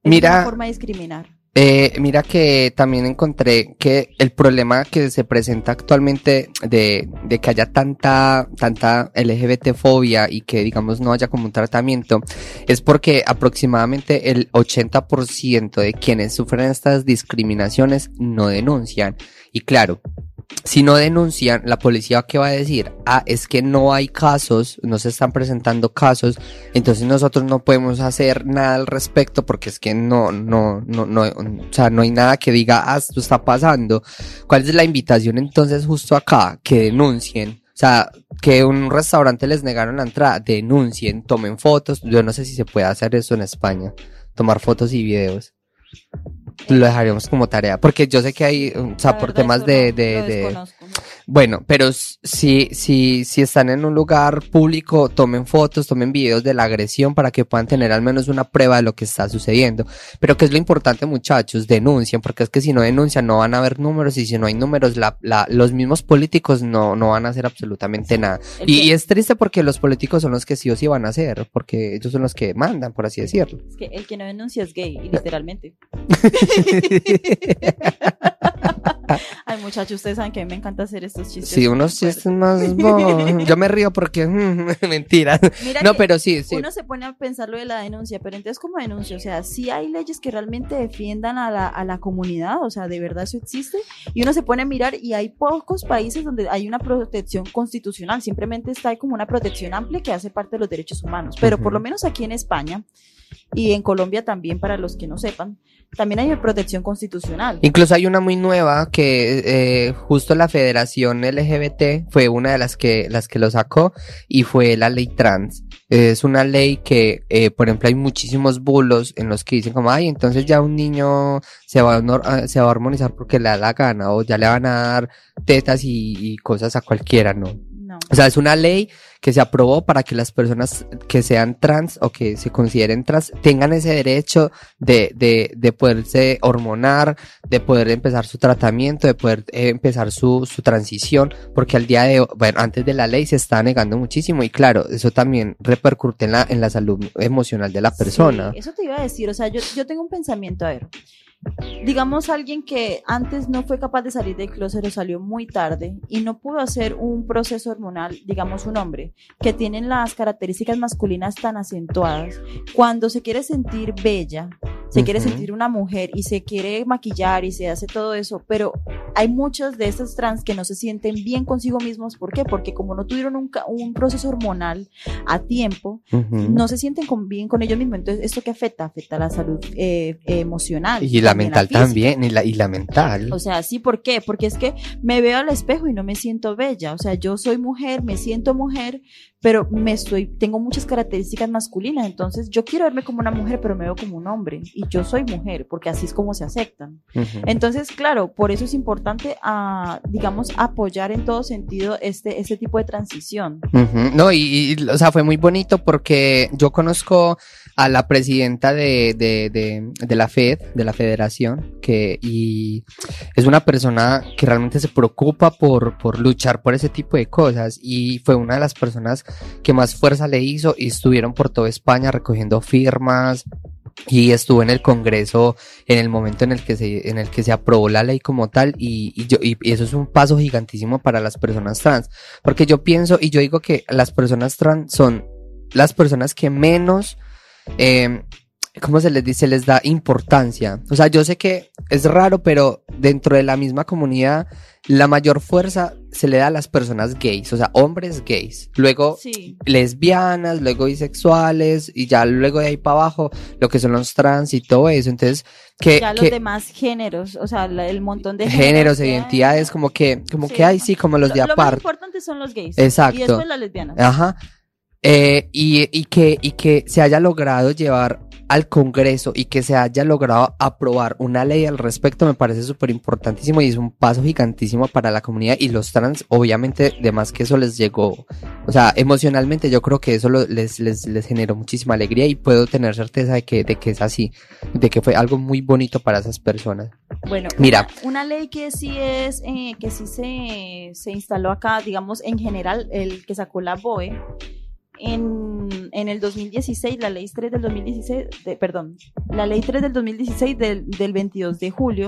Es Mira- una forma de discriminar. Eh, mira que también encontré que el problema que se presenta actualmente de, de que haya tanta, tanta LGBT fobia y que digamos no haya como un tratamiento es porque aproximadamente el 80% de quienes sufren estas discriminaciones no denuncian. Y claro, si no denuncian, la policía qué va a decir? Ah, es que no hay casos, no se están presentando casos, entonces nosotros no podemos hacer nada al respecto porque es que no, no, no, no, o sea, no hay nada que diga, ah, esto está pasando. ¿Cuál es la invitación entonces justo acá? Que denuncien. O sea, que un restaurante les negaron la entrada, denuncien, tomen fotos. Yo no sé si se puede hacer eso en España, tomar fotos y videos. Lo dejaríamos como tarea, porque yo sé que hay, o sea, La por temas de, de, de. Bueno, pero si, si, si están en un lugar público, tomen fotos, tomen videos de la agresión para que puedan tener al menos una prueba de lo que está sucediendo. Pero que es lo importante, muchachos, denuncien, porque es que si no denuncian no van a haber números y si no hay números, la, la, los mismos políticos no, no van a hacer absolutamente nada. Y, es triste porque los políticos son los que sí o sí van a hacer, porque ellos son los que mandan, por así decirlo. Es que el que no denuncia es gay, y literalmente. Ay, muchachos, ustedes saben que a mí me encanta hacer estos chistes. Sí, unos chistes más... bo- Yo me río porque... Mentira. Mira No, pero sí, sí. Uno se pone a pensar lo de la denuncia, pero entonces, ¿cómo denuncia? O sea, sí hay leyes que realmente defiendan a la, a la comunidad, o sea, de verdad eso existe. Y uno se pone a mirar y hay pocos países donde hay una protección constitucional, simplemente está ahí como una protección amplia que hace parte de los derechos humanos. Pero por lo menos aquí en España y en Colombia también, para los que no sepan, también hay protección constitucional. Incluso hay una muy nueva que eh, justo la Federación LGBT fue una de las que las que lo sacó y fue la ley trans. Es una ley que, eh, por ejemplo, hay muchísimos bulos en los que dicen como, ay, entonces ya un niño se va a, ah, se va a hormonizar porque le da la gana o ya le van a dar tetas y, y cosas a cualquiera, ¿no? No. O sea, es una ley que se aprobó para que las personas que sean trans o que se consideren trans tengan ese derecho de, de, de poderse hormonar, de poder empezar su tratamiento, de poder eh, empezar su, su transición, porque al día de hoy, bueno, antes de la ley se está negando muchísimo y claro, eso también repercute en la, en la salud emocional de la persona. Sí, eso te iba a decir, o sea, yo, yo tengo un pensamiento, a ver, digamos alguien que antes no fue capaz de salir del closet o salió muy tarde y no pudo hacer un proceso hormonal, digamos un hombre, que tienen las características masculinas tan acentuadas, cuando se quiere sentir bella, se quiere sentir una mujer y se quiere maquillar y se hace todo eso, pero hay muchos de estos trans que no se sienten bien consigo mismos, ¿por qué? Porque como no tuvieron un, un proceso hormonal a tiempo, no se sienten con- bien con ellos mismos. Entonces, ¿esto qué afecta? Afecta la salud eh, emocional. y la mental también, y la, y la mental. O sea, sí, ¿por qué? Porque es que me veo al espejo y no me siento bella. O sea, yo soy mujer, me siento mujer, pero me estoy, tengo muchas características masculinas, entonces yo quiero verme como una mujer, pero me veo como un hombre, y yo soy mujer, porque así es como se aceptan. Entonces, claro, por eso es importante, ah, digamos, apoyar en todo sentido este, este tipo de transición. No, y, o sea, fue muy bonito porque yo conozco a la presidenta de, de, de, de, la FED, de la Federación, que y es una persona que realmente se preocupa por, por luchar por ese tipo de cosas y fue una de las personas que más fuerza le hizo y estuvieron por toda España recogiendo firmas, y estuvo en el Congreso en el momento en el que se, en el que se aprobó la ley como tal y, yo, y, eso es un paso gigantísimo para las personas trans, porque yo pienso y yo digo que las personas trans son las personas que menos eh, ¿cómo se les dice? Les da importancia. O sea, yo sé que es raro, pero dentro de la misma comunidad, la mayor fuerza se le da a las personas gays, o sea, hombres gays. Luego lesbianas, luego bisexuales, y ya luego de ahí para abajo, lo que son los trans y todo eso. Entonces, que. Ya los demás géneros, o sea, el montón de géneros. e identidades, como que, como que hay, sí, como los de aparte. Lo más importante son los gays. Exacto. Y después las lesbianas. Ajá. Eh, y, y, que, y que se haya logrado llevar al Congreso y que se haya logrado aprobar una ley al respecto me parece súper importantísimo y es un paso gigantísimo para la comunidad y los trans, obviamente, de más que eso les llegó, o sea, emocionalmente yo creo que eso les, les, les generó muchísima alegría y puedo tener certeza de que, de que es así, de que fue algo muy bonito para esas personas. Bueno, mira, una, ley que sí es, eh, que sí se, se instaló acá, digamos, en general, el que sacó la BOE, en, en, el 2016, la ley 3 del 2016, de, perdón, la ley 3 del 2016 del, del 22 de julio,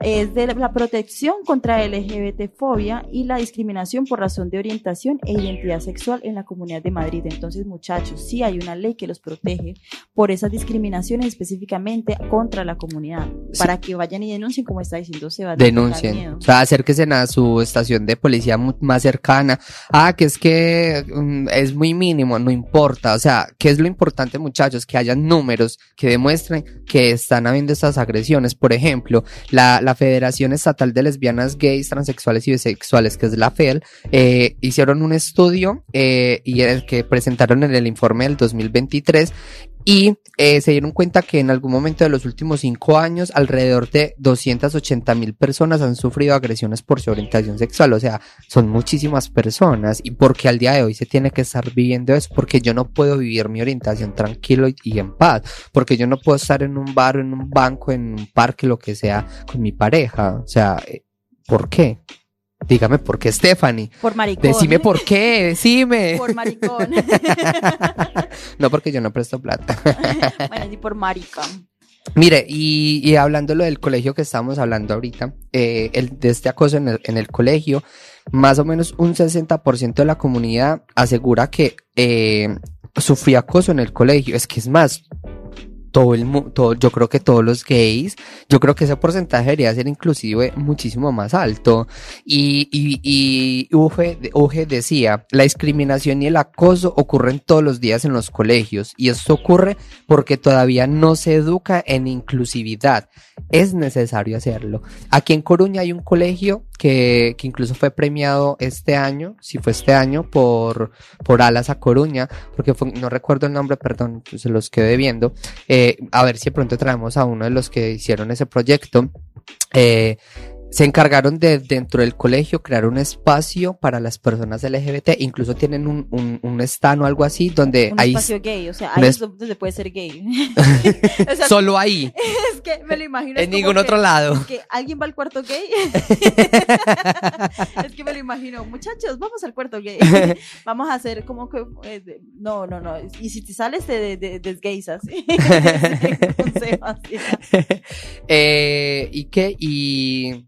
es de la protección contra LGBTfobia y la discriminación por razón de orientación e identidad sexual en la Comunidad de Madrid. Entonces, muchachos, sí hay una ley que los protege por esas discriminaciones específicamente contra la comunidad, para que vayan y denuncien, como está diciendo Sebastián. Denuncien. O sea, acérquense a su estación de policía más cercana. Ah, que es que mm, es muy mínimo, no importa. O sea, ¿qué es lo importante, muchachos? Que hayan números que demuestren que están habiendo estas agresiones. Por ejemplo, la la Federación Estatal de Lesbianas, Gays, Transexuales y Bisexuales, que es la FEL, eh, hicieron un estudio eh, y el que presentaron en el informe del 2023 y eh, se dieron cuenta que en algún momento de los últimos cinco años alrededor de 280 mil personas han sufrido agresiones por su orientación sexual, o sea, son muchísimas personas. Y porque al día de hoy se tiene que estar viviendo eso, porque yo no puedo vivir mi orientación tranquilo y, en paz, porque yo no puedo estar en un bar, en un banco, en un parque, lo que sea, con mi pareja, o sea, eh, ¿por qué? Dígame por qué, Stephanie. Por maricón. Decime por qué, decime. Por maricón. no, porque yo no presto plata. bueno, y por maricón. Mire, y, y hablando lo del colegio que estamos hablando ahorita, eh, el, de este acoso en el, en el colegio, más o menos un 60% de la comunidad asegura que eh, sufría acoso en el colegio. Es que es más, todo el todo, yo creo que todos los gays, yo creo que ese porcentaje debería ser inclusive muchísimo más alto. Y, y, y Uge, Uge decía, la discriminación y el acoso ocurren todos los días en los colegios y esto ocurre porque todavía no se educa en inclusividad. Es necesario hacerlo. Aquí en Coruña hay un colegio que, que incluso fue premiado este año, si fue este año, por, por Alas a Coruña, porque no recuerdo el nombre, perdón, se los quedé viendo. Eh, a ver si pronto traemos a uno de los que hicieron ese proyecto. Eh, se encargaron de dentro del colegio crear un espacio para las personas LGBT, incluso tienen un, un, un stand o algo así donde un hay... espacio gay, o sea, ahí es donde puede ser gay. o sea, Solo ahí. Es que me lo imagino. En ningún otro lado. Que alguien va al cuarto gay. es que me lo imagino, muchachos, vamos al cuarto gay. vamos a hacer como que... Eh, no, no, no. Y si te sales de, de, de, gays así. eh, ¿Y qué? Y...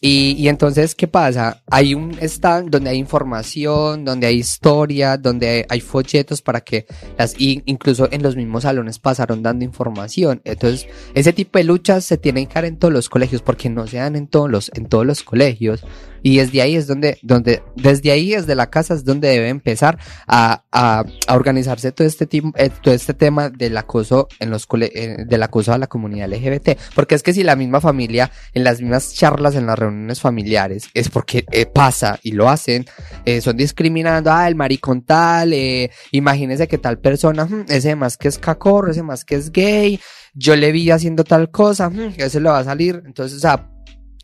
Y, y, entonces, ¿qué pasa? Hay un stand donde hay información, donde hay historia, donde hay, folletos para que las, incluso en los mismos salones pasaron dando información. Entonces, ese tipo de luchas se tienen que dar en todos los colegios porque no se dan en todos los, en todos los colegios. Y desde ahí es donde, donde, desde ahí, desde la casa es donde debe empezar a, a, a organizarse todo este, eh, todo este tema del acoso en los eh, del acoso a la comunidad LGBT. Porque es que si la misma familia, en las mismas charlas, en las reuniones familiares, es porque eh, pasa y lo hacen, eh, son discriminando, ah, el maricón tal, eh, imagínense que tal persona, hmm, ese más que es cacorro, ese más que es gay, yo le vi haciendo tal cosa, hmm, ese le va a salir. Entonces, o sea,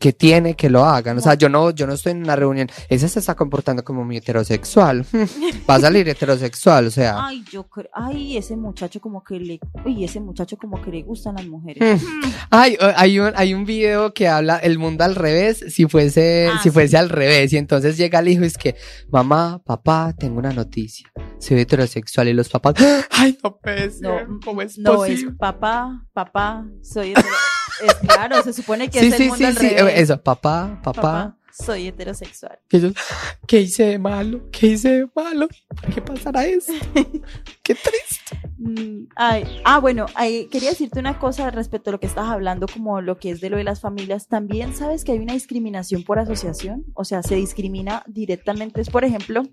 que tiene que lo hagan. O sea, yo no, yo no estoy en una reunión. Ese se está comportando como muy heterosexual. Va a salir heterosexual, o sea. Ay, yo creo, ay, ese muchacho como que le, uy, ese muchacho como que le gustan las mujeres. ay, hay un, hay un video que habla el mundo al revés, si fuese, ah, si fuese al revés. Y entonces llega el hijo y es que, mamá, papá, tengo una noticia. Soy heterosexual y los papás, ay, no puede ser, no, ¿cómo es No, es papá, papá, soy heterosexual. Es claro, se supone que es el mundo al revés. Eso, papá, papá, Soy heterosexual. ¿Qué hice de malo? ¿Qué hice de malo? ¿Por qué pasará eso? qué triste. Mm, ah, bueno, quería decirte una cosa respecto a lo que estás hablando, como lo que es de lo de las familias. También sabes que hay una discriminación por asociación, o sea, se discrimina directamente. Es, por ejemplo,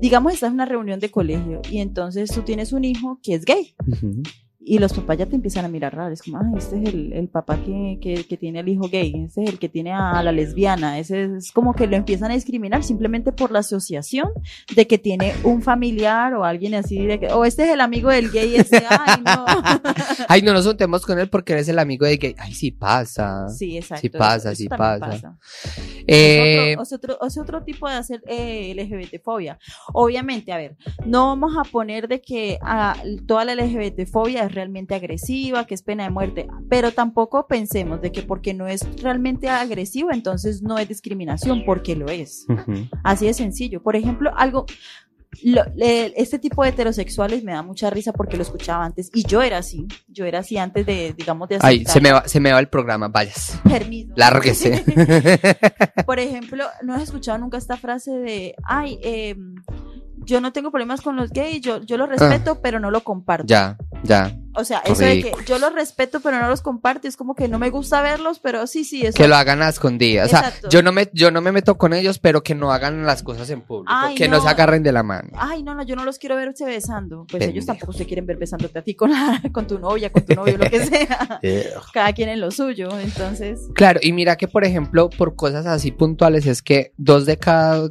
digamos, estás en una reunión de colegio y entonces tú tienes un hijo que es gay. Y los papás ya te empiezan a mirar raro, es como, ah, este es el, el papá que, que, que, tiene al hijo gay, este es el que tiene a la lesbiana, ese es como que lo empiezan a discriminar simplemente por la asociación de que tiene un familiar o alguien así, de que, o este es el amigo del gay, ese, ay, no. ay, no nos juntemos con él porque eres el amigo del gay. Ay, sí pasa. Sí, exacto. Sí pasa, sí pasa. Eh, es, otro, es, otro, tipo de hacer eh, LGBT-fobia. Obviamente, a ver, no vamos a poner de que a, toda la LGBT-fobia es realmente agresiva, que es pena de muerte, pero tampoco pensemos de que porque no es realmente agresivo, entonces no es discriminación, porque lo es. Así de sencillo. Por ejemplo, algo, este tipo de heterosexuales me da mucha risa porque lo escuchaba antes y yo era así, yo era así antes de, digamos, de Ay, se me va, se me va el programa, vayas. Permiso. Lárguese. Por ejemplo, ¿no has escuchado nunca esta frase de, ay, eh, yo no tengo problemas con los gays, yo, yo los respeto, ah. pero no lo comparto. Ya, ya. O sea, eso de que yo los respeto, pero no los comparto, es como que no me gusta verlos, pero sí, sí, eso. Que lo hagan a escondidas. O sea, yo no me, yo no me meto con ellos, pero que no hagan las cosas en público, que no. se agarren de la mano. Ay, no, no, yo no los quiero verse besando. Pues ellos tampoco se quieren ver besándote a ti con la, con tu novia, con tu novio, lo que sea. Cada quien en lo suyo, entonces. Claro, y mira que por ejemplo, por cosas así puntuales es que dos de cada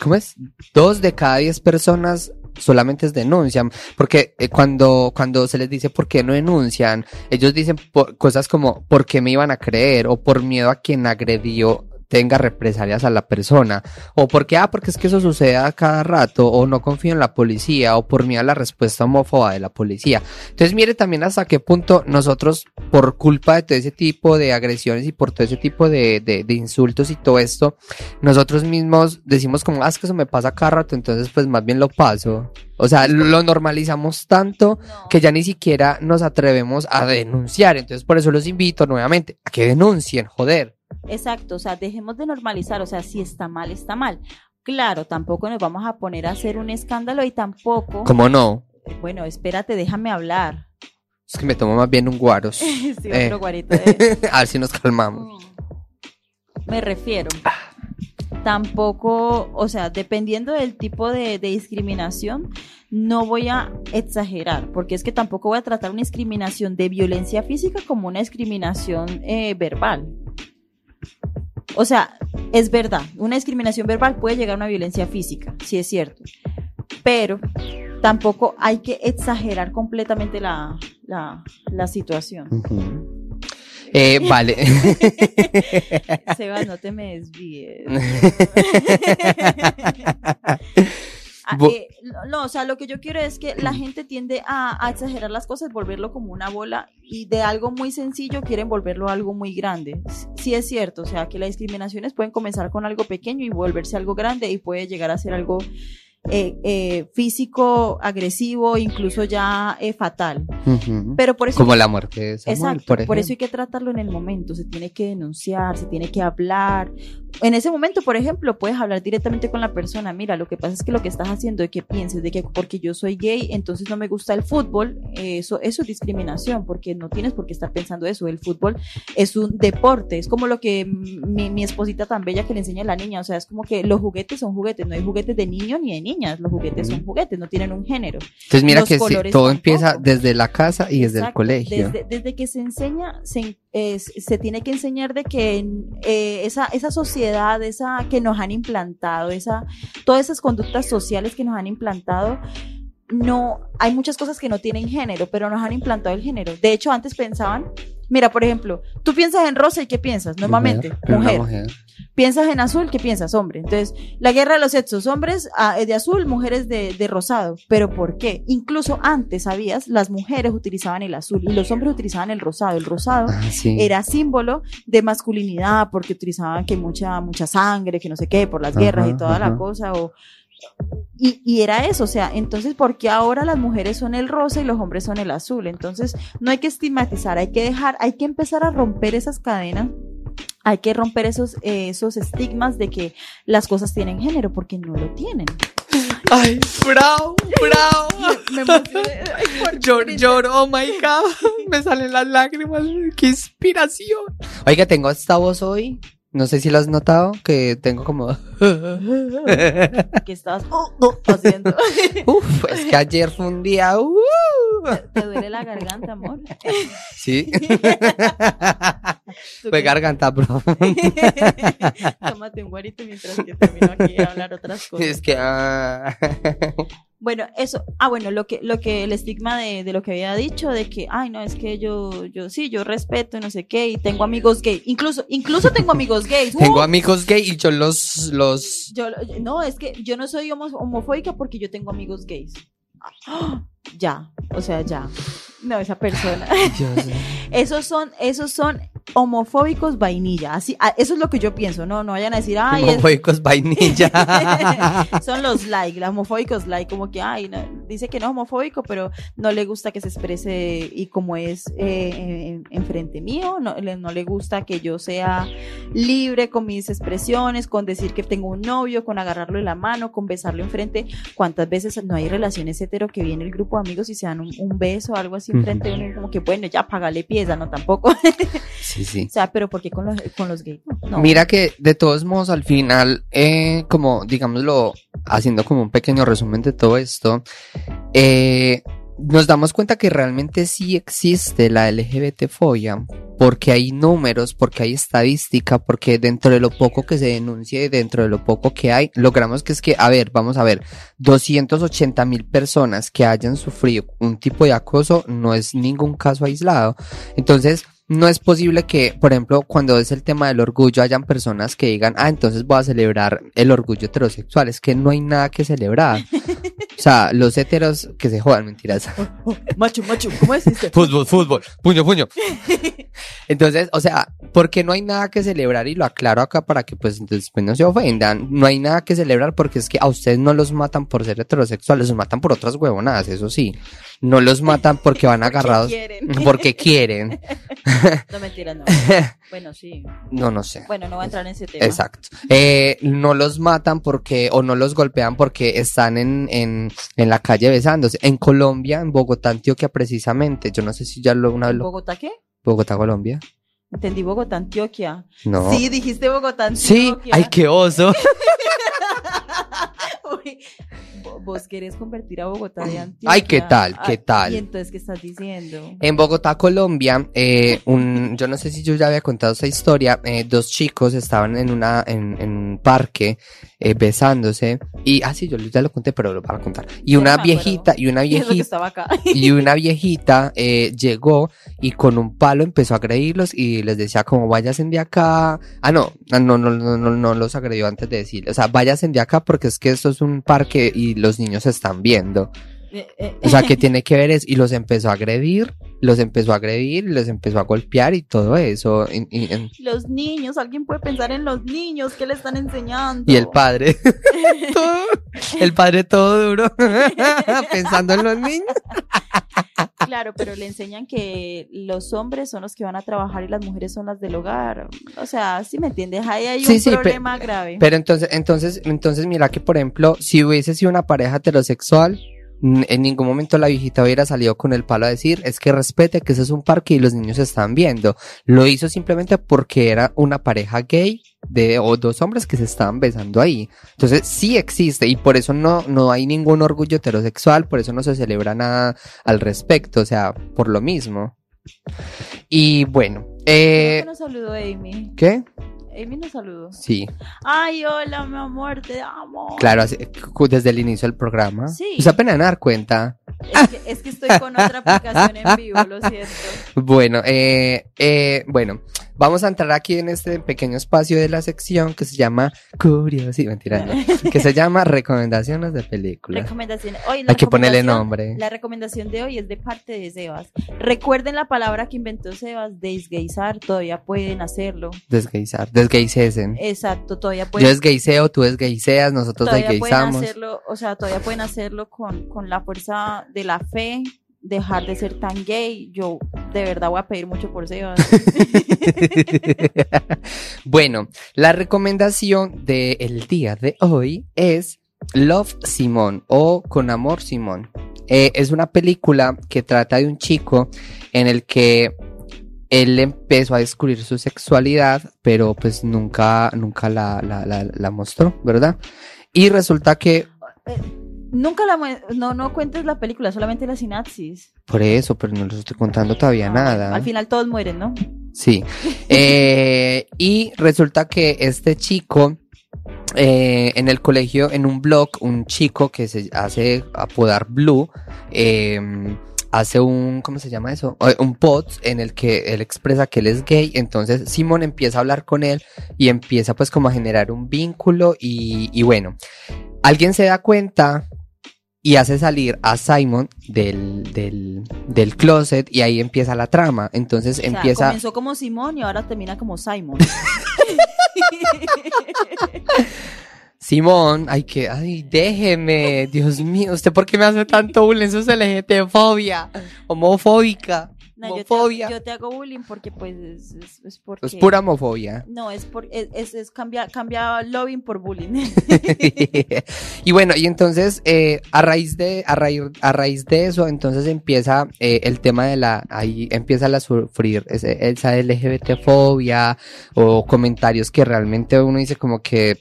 ¿cómo es? Dos de cada diez personas solamente denuncian, porque eh, cuando, cuando se les dice por qué no denuncian, ellos dicen cosas como por qué me iban a creer o por miedo a quien agredió tenga represalias a la persona, o porque, ah, porque es que eso sucede a cada rato, o no confío en la policía, o por mí a la respuesta homófoba de la policía. Entonces, mire también hasta qué punto nosotros, por culpa de todo ese tipo de agresiones y por todo ese tipo de, de, de insultos y todo esto, nosotros mismos decimos como, ah, es que eso me pasa cada rato, entonces pues más bien lo paso. O sea, lo normalizamos tanto que ya ni siquiera nos atrevemos a denunciar. Entonces, por eso los invito nuevamente a que denuncien, joder. Exacto, o sea, dejemos de normalizar, o sea, si está mal, está mal. Claro, tampoco nos vamos a poner a hacer un escándalo y tampoco... ¿Cómo no? Bueno, espérate, déjame hablar. Es que me tomo más bien un guaros. sí, otro eh. guarito. De... a ver si nos calmamos. Mm. Me refiero. Tampoco, o sea, dependiendo del tipo de, discriminación, no voy a exagerar, porque es que tampoco voy a tratar una discriminación de violencia física como una discriminación eh, verbal. O sea, es verdad, una discriminación verbal puede llegar a una violencia física, sí es cierto, pero tampoco hay que exagerar completamente la, situación. Eh, vale. Sebas, no te me desvíes. Ah, eh, no, o sea, lo que yo quiero es que la gente tiende a, exagerar las cosas, volverlo como una bola y de algo muy sencillo quieren volverlo algo muy grande. Sí es cierto, o sea, que las discriminaciones pueden comenzar con algo pequeño y volverse algo grande y puede llegar a ser algo eh, eh, físico, agresivo, incluso ya eh, fatal. Pero por eso Como la muerte de Samuel, Exacto, por eso hay que tratarlo en el momento, se tiene que denunciar, se tiene que hablar. En ese momento, por ejemplo, puedes hablar directamente con la persona, mira, lo que pasa es que lo que estás haciendo de que pienses de que porque yo soy gay, entonces no me gusta el fútbol, eso, eso es discriminación, porque no tienes por qué estar pensando eso, el fútbol es un deporte, es como lo que mi, mi esposita tan bella que le enseña a la niña, o sea, es como que los juguetes son juguetes, no hay juguetes de niños ni de niñas, los juguetes son juguetes, no tienen un género. Entonces mira los que sí, todo tampoco. empieza desde la casa y desde el colegio. Desde, desde que se enseña, se, se tiene que enseñar de que eh, esa, esa sociedad, esa que nos han implantado, esa, todas esas conductas sociales que nos han implantado, no, hay muchas cosas que no tienen género, pero nos han implantado el género. De hecho, antes pensaban, mira, por ejemplo, tú piensas en rosa y ¿qué piensas? Normalmente, mujer. mujer. Piensas en azul, ¿qué piensas? Hombre. Entonces, la guerra de los sexos, hombres ah, de azul, mujeres de, de rosado. ¿Pero por qué? Incluso antes, ¿sabías? Las mujeres utilizaban el azul y los hombres utilizaban el rosado. El rosado Ah, sí. era símbolo de masculinidad porque utilizaban que mucha, mucha sangre, que no sé qué, por las guerras y Ajá, toda la cosa. O, y, y era eso, o sea, entonces, ¿por qué ahora las mujeres son el rosa y los hombres son el azul? Entonces, no hay que estigmatizar, hay que dejar, hay que empezar a romper esas cadenas hay que romper esos, eh, esos estigmas de que las cosas tienen género, porque no lo tienen. Ay, bravo, bravo. Me emocioné. Ay, Cristo. lloro, oh my god. Me salen las lágrimas. Qué inspiración. Oiga, tengo esta voz hoy. No sé si lo has notado, que tengo como... ¿Qué estabas oh, oh, haciendo? Uf, es que ayer fue un día... uh. ¿Te duele la garganta, amor? Sí. ¿Tú Fue garganta profunda. Tómate un guarito mientras que termino aquí a hablar otras cosas. Es que... ah. Bueno, eso, ah, bueno, lo que, lo que, el estigma de, de lo que había dicho, de que, ay, no, es que yo, yo sí, yo respeto, no sé qué, y tengo amigos gays, incluso, incluso tengo amigos gays. Tengo ¡Uh! amigos gay y yo los... los... Yo, no, es que yo no soy homo- homofóbica porque yo tengo amigos gays. ¡Ah! Ya, o sea, ya. No, esa persona. Esos son, esos son homofóbicos vainilla. Así, ah, eso es lo que yo pienso. No, no vayan a decir, ay, es- Homofóbicos vainilla. son los like, los homofóbicos like, como que, ay, no, dice que no es homofóbico, pero no le gusta que se exprese y como es eh, en, enfrente mío, no le, no le gusta que yo sea libre con mis expresiones, con decir que tengo un novio, con agarrarlo de la mano, con besarlo enfrente. ¿Cuántas veces no hay relaciones hetero que viene el grupo de amigos y se dan un, un beso o algo así enfrente de uno como que, bueno, ya págale pieza, no tampoco. Sí, sí. o sea, pero ¿por qué con los, con los gays? No. Mira que de todos modos al final, eh, como digámoslo, haciendo como un pequeño resumen de todo esto, eh, nos damos cuenta que realmente sí existe la LGBT-fobia, porque hay números, porque hay estadística, porque dentro de lo poco que se denuncia y dentro de lo poco que hay, logramos que es que, a ver, vamos a ver, 280 mil personas que hayan sufrido un tipo de acoso no es ningún caso aislado. Entonces, no es posible que, por ejemplo, cuando es el tema del orgullo, hayan personas que digan, ah, entonces voy a celebrar el orgullo heterosexual. Es que no hay nada que celebrar. O sea, los heteros que se jodan, mentiras. Macho, macho, ¿cómo es este? Fútbol, fútbol, puño, puño. Entonces, o sea, porque no hay nada que celebrar y lo aclaro acá para que pues después no se ofendan. No hay nada que celebrar porque es que a ustedes no los matan por ser heterosexuales, los matan por otras huevonadas, eso sí. No los matan porque van agarrados quieren. porque quieren. No, mentira, no. Bueno, sí. No, no sé. Bueno, no voy a entrar en ese tema. Exacto. Eh, no los matan porque, o no los golpean porque están en, en, en la calle besándose. En Colombia, en Bogotá, Antioquia, precisamente. Yo no sé si ya lo, una vez lo, ¿Bogotá qué? Bogotá, Colombia. Entendí Bogotá, Antioquia. No. Sí, dijiste Bogotá, Sí, Antioquia. ay, qué oso. Uy, Vos querés convertir a Bogotá de Antioquia. Ay, ¿qué tal? ¿Qué tal? Y entonces, ¿qué estás diciendo? En Bogotá, Colombia, eh, un, yo no sé si yo ya había contado esta historia, eh, dos chicos estaban en una, en, en un parque, eh, besándose, y, ah, sí, yo ya lo conté, pero lo voy a contar. Y una viejita, y una viejita, y una viejita llegó y con un palo empezó a agredirlos y les decía como váyanse de acá. Ah, no, no, no, no, no, no los agredió antes de decirle. O sea, váyanse de acá porque es que esto es un parque y los niños están viendo. Eh, eh, O sea, que tiene que ver es, y los empezó a agredir, los empezó a agredir, los empezó a golpear y todo eso. Y, y- en- Los niños, alguien puede pensar en los niños, ¿qué le están enseñando? y el padre, todo- el padre todo duro, pensando en los niños. Claro, pero le enseñan que los hombres son los que van a trabajar y las mujeres son las del hogar. O sea, ¿sí me entiendes? Ahí hay Sí, un sí, problema grave. Pero entonces, entonces, entonces mira que por ejemplo, si hubiese sido una pareja heterosexual, en ningún momento la viejita hubiera salido con el palo a decir, es que respete que ese es un parque y los niños están viendo. Lo hizo simplemente porque era una pareja gay de o dos hombres que se estaban besando ahí. Entonces sí existe y por eso no, no hay ningún orgullo heterosexual, por eso no se celebra nada al respecto, o sea, por lo mismo. Y bueno, eh, que nos saludó Amy. ¿qué? Amy nos saludó. Sí. Ay, hola, mi amor, te amo. Claro, así- desde el inicio del programa. Sí. Pues apenas dar cuenta. Es que, es que estoy con otra aplicación en vivo, lo siento. Bueno, eh, eh, bueno, vamos a entrar aquí en este pequeño espacio de la sección que se llama Curiosidad, mentira, no, que se llama Recomendaciones de películas. Recomendaciones. Hoy la Hay que ponerle nombre. La recomendación de hoy es de parte de Sebas. Recuerden la palabra que inventó Sebas, desgaizar, todavía pueden hacerlo. Desgaizar, desgaicesen. Exacto, todavía Yo pueden, desgaiceo, tú desgaiceas, nosotros desgaizamos. hacerlo, o sea, todavía pueden hacerlo con, con la fuerza de la fe, dejar de ser tan gay. Yo de verdad voy a pedir mucho por Sebas. bueno, la recomendación del día de hoy es Love Simón o Con Amor Simón. Eh, es una película que trata de un chico en el que él empezó a descubrir su sexualidad, pero pues nunca, nunca la, la, la, la mostró, ¿verdad? Y resulta que, Nunca la no no cuentes la película, solamente la sinapsis. por eso, pero no les estoy contando todavía nada. Al final todos mueren, ¿no? Sí. Eh, y resulta que este chico, eh, en el colegio, en un blog, un chico que se hace apodar Blue, eh, hace un, ¿cómo se llama eso? Eh, Un post en el que él expresa que él es gay. Entonces Simón empieza a hablar con él y empieza pues como a generar un vínculo y, y bueno, alguien se da cuenta y hace salir a Simon del, del, del closet y ahí empieza la trama. Entonces O sea, empieza... comenzó como Simón y ahora termina como Simon. Simón, ay que, ay, déjeme, Dios mío, ¿usted por qué me hace tanto bullying? Eso es LGTfobia, homofóbica, No, yo, te, yo te hago bullying porque pues es, es, es porque... Es pura homofobia. No, es por, es, es, es cambia, cambia lobbying por bullying. y bueno, y entonces, eh, a raíz de, a raíz, a raíz de eso, entonces empieza eh, el tema de la, ahí empieza a sufrir ese- esa LGBTfobia o comentarios que realmente uno dice como que,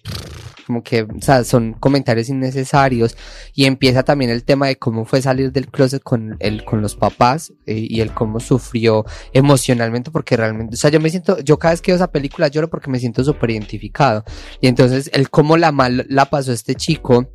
como que, o sea, son comentarios innecesarios y empieza también el tema de cómo fue salir del closet con el, con los papás eh, y el cómo sufrió emocionalmente porque realmente, o sea, yo me siento, yo cada vez que veo esa película lloro porque me siento súper identificado y entonces el cómo la mal la pasó este chico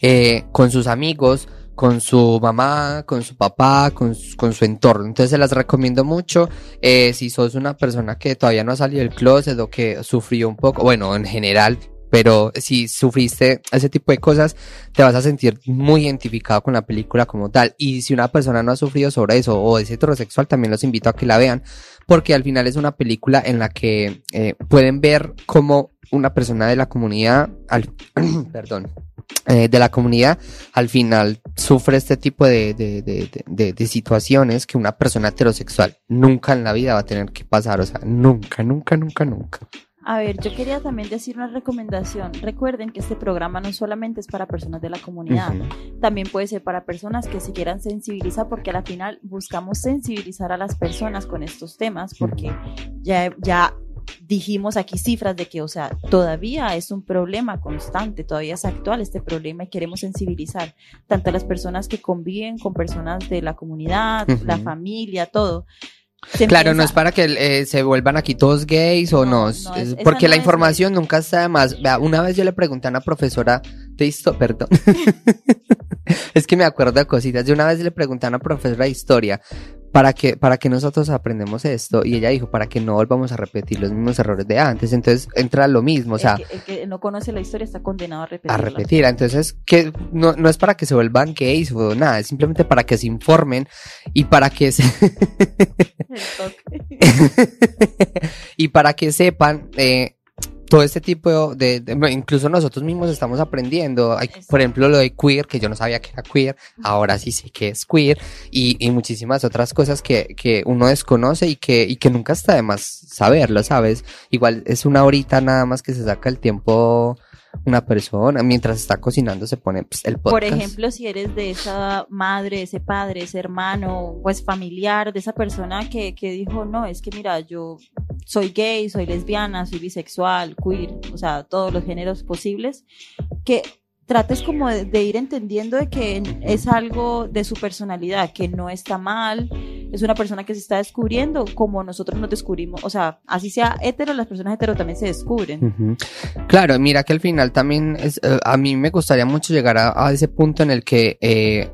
eh, con sus amigos, con su mamá, con su papá, con, su- con su entorno. Entonces se las recomiendo mucho. Eh, si sos una persona que todavía no ha salido del closet o que sufrió un poco, bueno, en general, pero si sufriste ese tipo de cosas, te vas a sentir muy identificado con la película como tal. Y si una persona no ha sufrido sobre eso o es heterosexual, también los invito a que la vean, porque al final es una película en la que eh, pueden ver cómo una persona de la comunidad, al, perdón, eh, de la comunidad, al final sufre este tipo de, de, de, situaciones que una persona heterosexual nunca en la vida va a tener que pasar, o sea, nunca, nunca, nunca, nunca. A ver, yo quería también decir una recomendación. Recuerden que este programa no solamente es para personas de la comunidad, también puede ser para personas que se quieran sensibilizar, porque a la final buscamos sensibilizar a las personas con estos temas, porque ya, ya dijimos aquí cifras de que, o sea, todavía es un problema constante, todavía es actual este problema y queremos sensibilizar tanto a las personas que conviven con personas de la comunidad, la familia, todo. Se Claro, no es para que eh, se vuelvan aquí todos gays o No, es porque no la es- información nunca está de más. Vea, una vez yo le pregunté a una profesora de historia, perdón, es que me acuerdo de cositas, de una vez le pregunté a una profesora de historia, para que, para que nosotros aprendemos esto. Y ella dijo, para que no volvamos a repetir los mismos errores de antes. Entonces entra lo mismo, o sea. El que, el que no conoce la historia está condenado a repetirla. A repetir. Entonces, que no, no es para que se vuelvan gays o nada, es simplemente para que se informen y para que se. y para que sepan, eh, todo este tipo de, de, incluso nosotros mismos estamos aprendiendo, Hay, por ejemplo lo de queer, que yo no sabía que era queer, ahora sí sé que es queer, y, y muchísimas otras cosas que, que uno desconoce y que, y que nunca está de más saberlo, ¿sabes? Igual es una horita nada más que se saca el tiempo una persona mientras está cocinando se pone pues, el podcast. Por ejemplo, si eres de esa madre, ese padre, ese hermano, pues familiar, de esa persona que, que dijo, no, es que mira, yo soy gay, soy lesbiana, soy bisexual, queer, o sea, todos los géneros posibles, que trates como de, ir entendiendo de que es algo de su personalidad, que no está mal, es una persona que se está descubriendo como nosotros nos descubrimos, o sea, así sea hetero, las personas hetero también se descubren. Claro, mira que al final también es, uh, a mí me gustaría mucho llegar a, a ese punto en el que eh,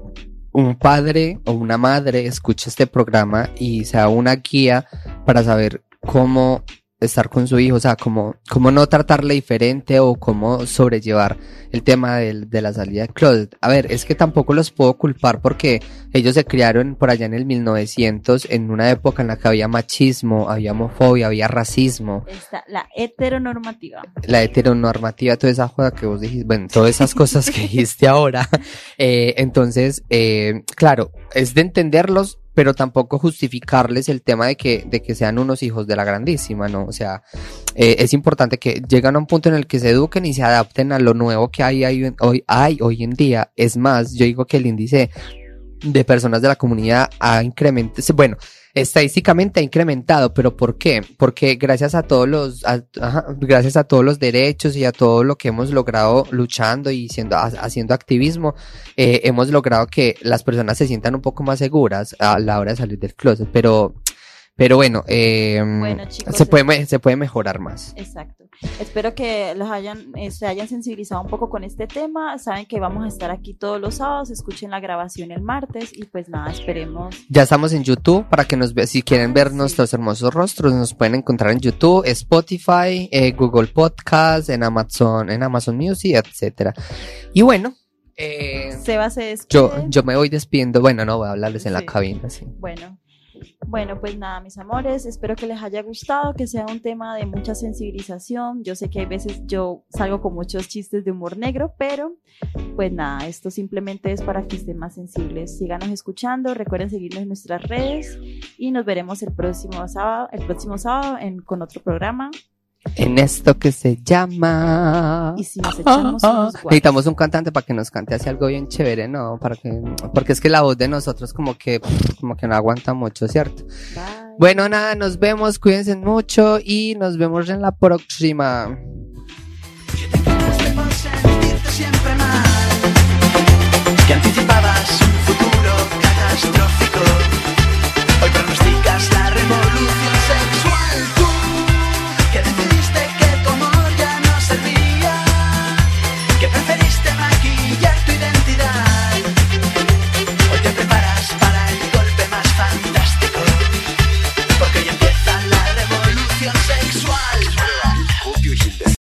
un padre o una madre escuche este programa y sea una guía para saber cómo estar con su hijo, o sea, cómo, cómo no tratarle diferente o cómo sobrellevar el tema de, de, la salida de closet. A ver, es que tampoco los puedo culpar porque ellos se criaron por allá en el 1900, en una época en la que había machismo, había homofobia, había racismo. Está la heteronormativa. La heteronormativa, toda esa joda que vos dijiste, bueno, todas esas cosas que dijiste ahora. Eh, entonces, eh, claro, es de entenderlos, pero tampoco justificarles el tema de que, de que sean unos hijos de la grandísima, ¿no? O sea, eh, es importante que lleguen a un punto en el que se eduquen y se adapten a lo nuevo que hay, hay, hoy, hay hoy en día. Es más, yo digo que el índice de personas de la comunidad ha incrementado, bueno, estadísticamente ha incrementado, pero ¿por qué? Porque gracias a todos los, gracias a todos los derechos y a todo lo que hemos logrado luchando y siendo, haciendo activismo, eh, hemos logrado que las personas se sientan un poco más seguras a la hora de salir del closet, pero pero bueno, eh, bueno chicos, se, puede, se puede mejorar más. Exacto. Espero que los hayan, eh, se hayan sensibilizado un poco con este tema. Saben que vamos a estar aquí todos los sábados. Escuchen la grabación el martes y pues nada, esperemos. Ya estamos en YouTube para que nos vean. Si quieren ver sí. nuestros hermosos rostros, nos pueden encontrar en YouTube, Spotify, eh, Google Podcast, en Amazon, en Amazon Music, etcétera. Y bueno, eh, Seba se despide. yo, yo me voy despidiendo. Bueno, no voy a hablarles en sí. la cabina. Sí. Bueno. Bueno, pues nada, mis amores, espero que les haya gustado, que sea un tema de mucha sensibilización. Yo sé que hay veces yo salgo con muchos chistes de humor negro, pero pues nada, esto simplemente es para que estén más sensibles. Síganos escuchando, recuerden seguirnos en nuestras redes y nos veremos el próximo sábado, el próximo sábado en, con otro programa. En esto que se llama. Y si nos echamos unos Necesitamos un cantante para que nos cante así algo bien chévere, ¿no? Para que, porque es que la voz de nosotros como que, como que no aguanta mucho, ¿cierto? Bye. Bueno, nada, nos vemos, cuídense mucho y nos vemos en la próxima. Siempre más.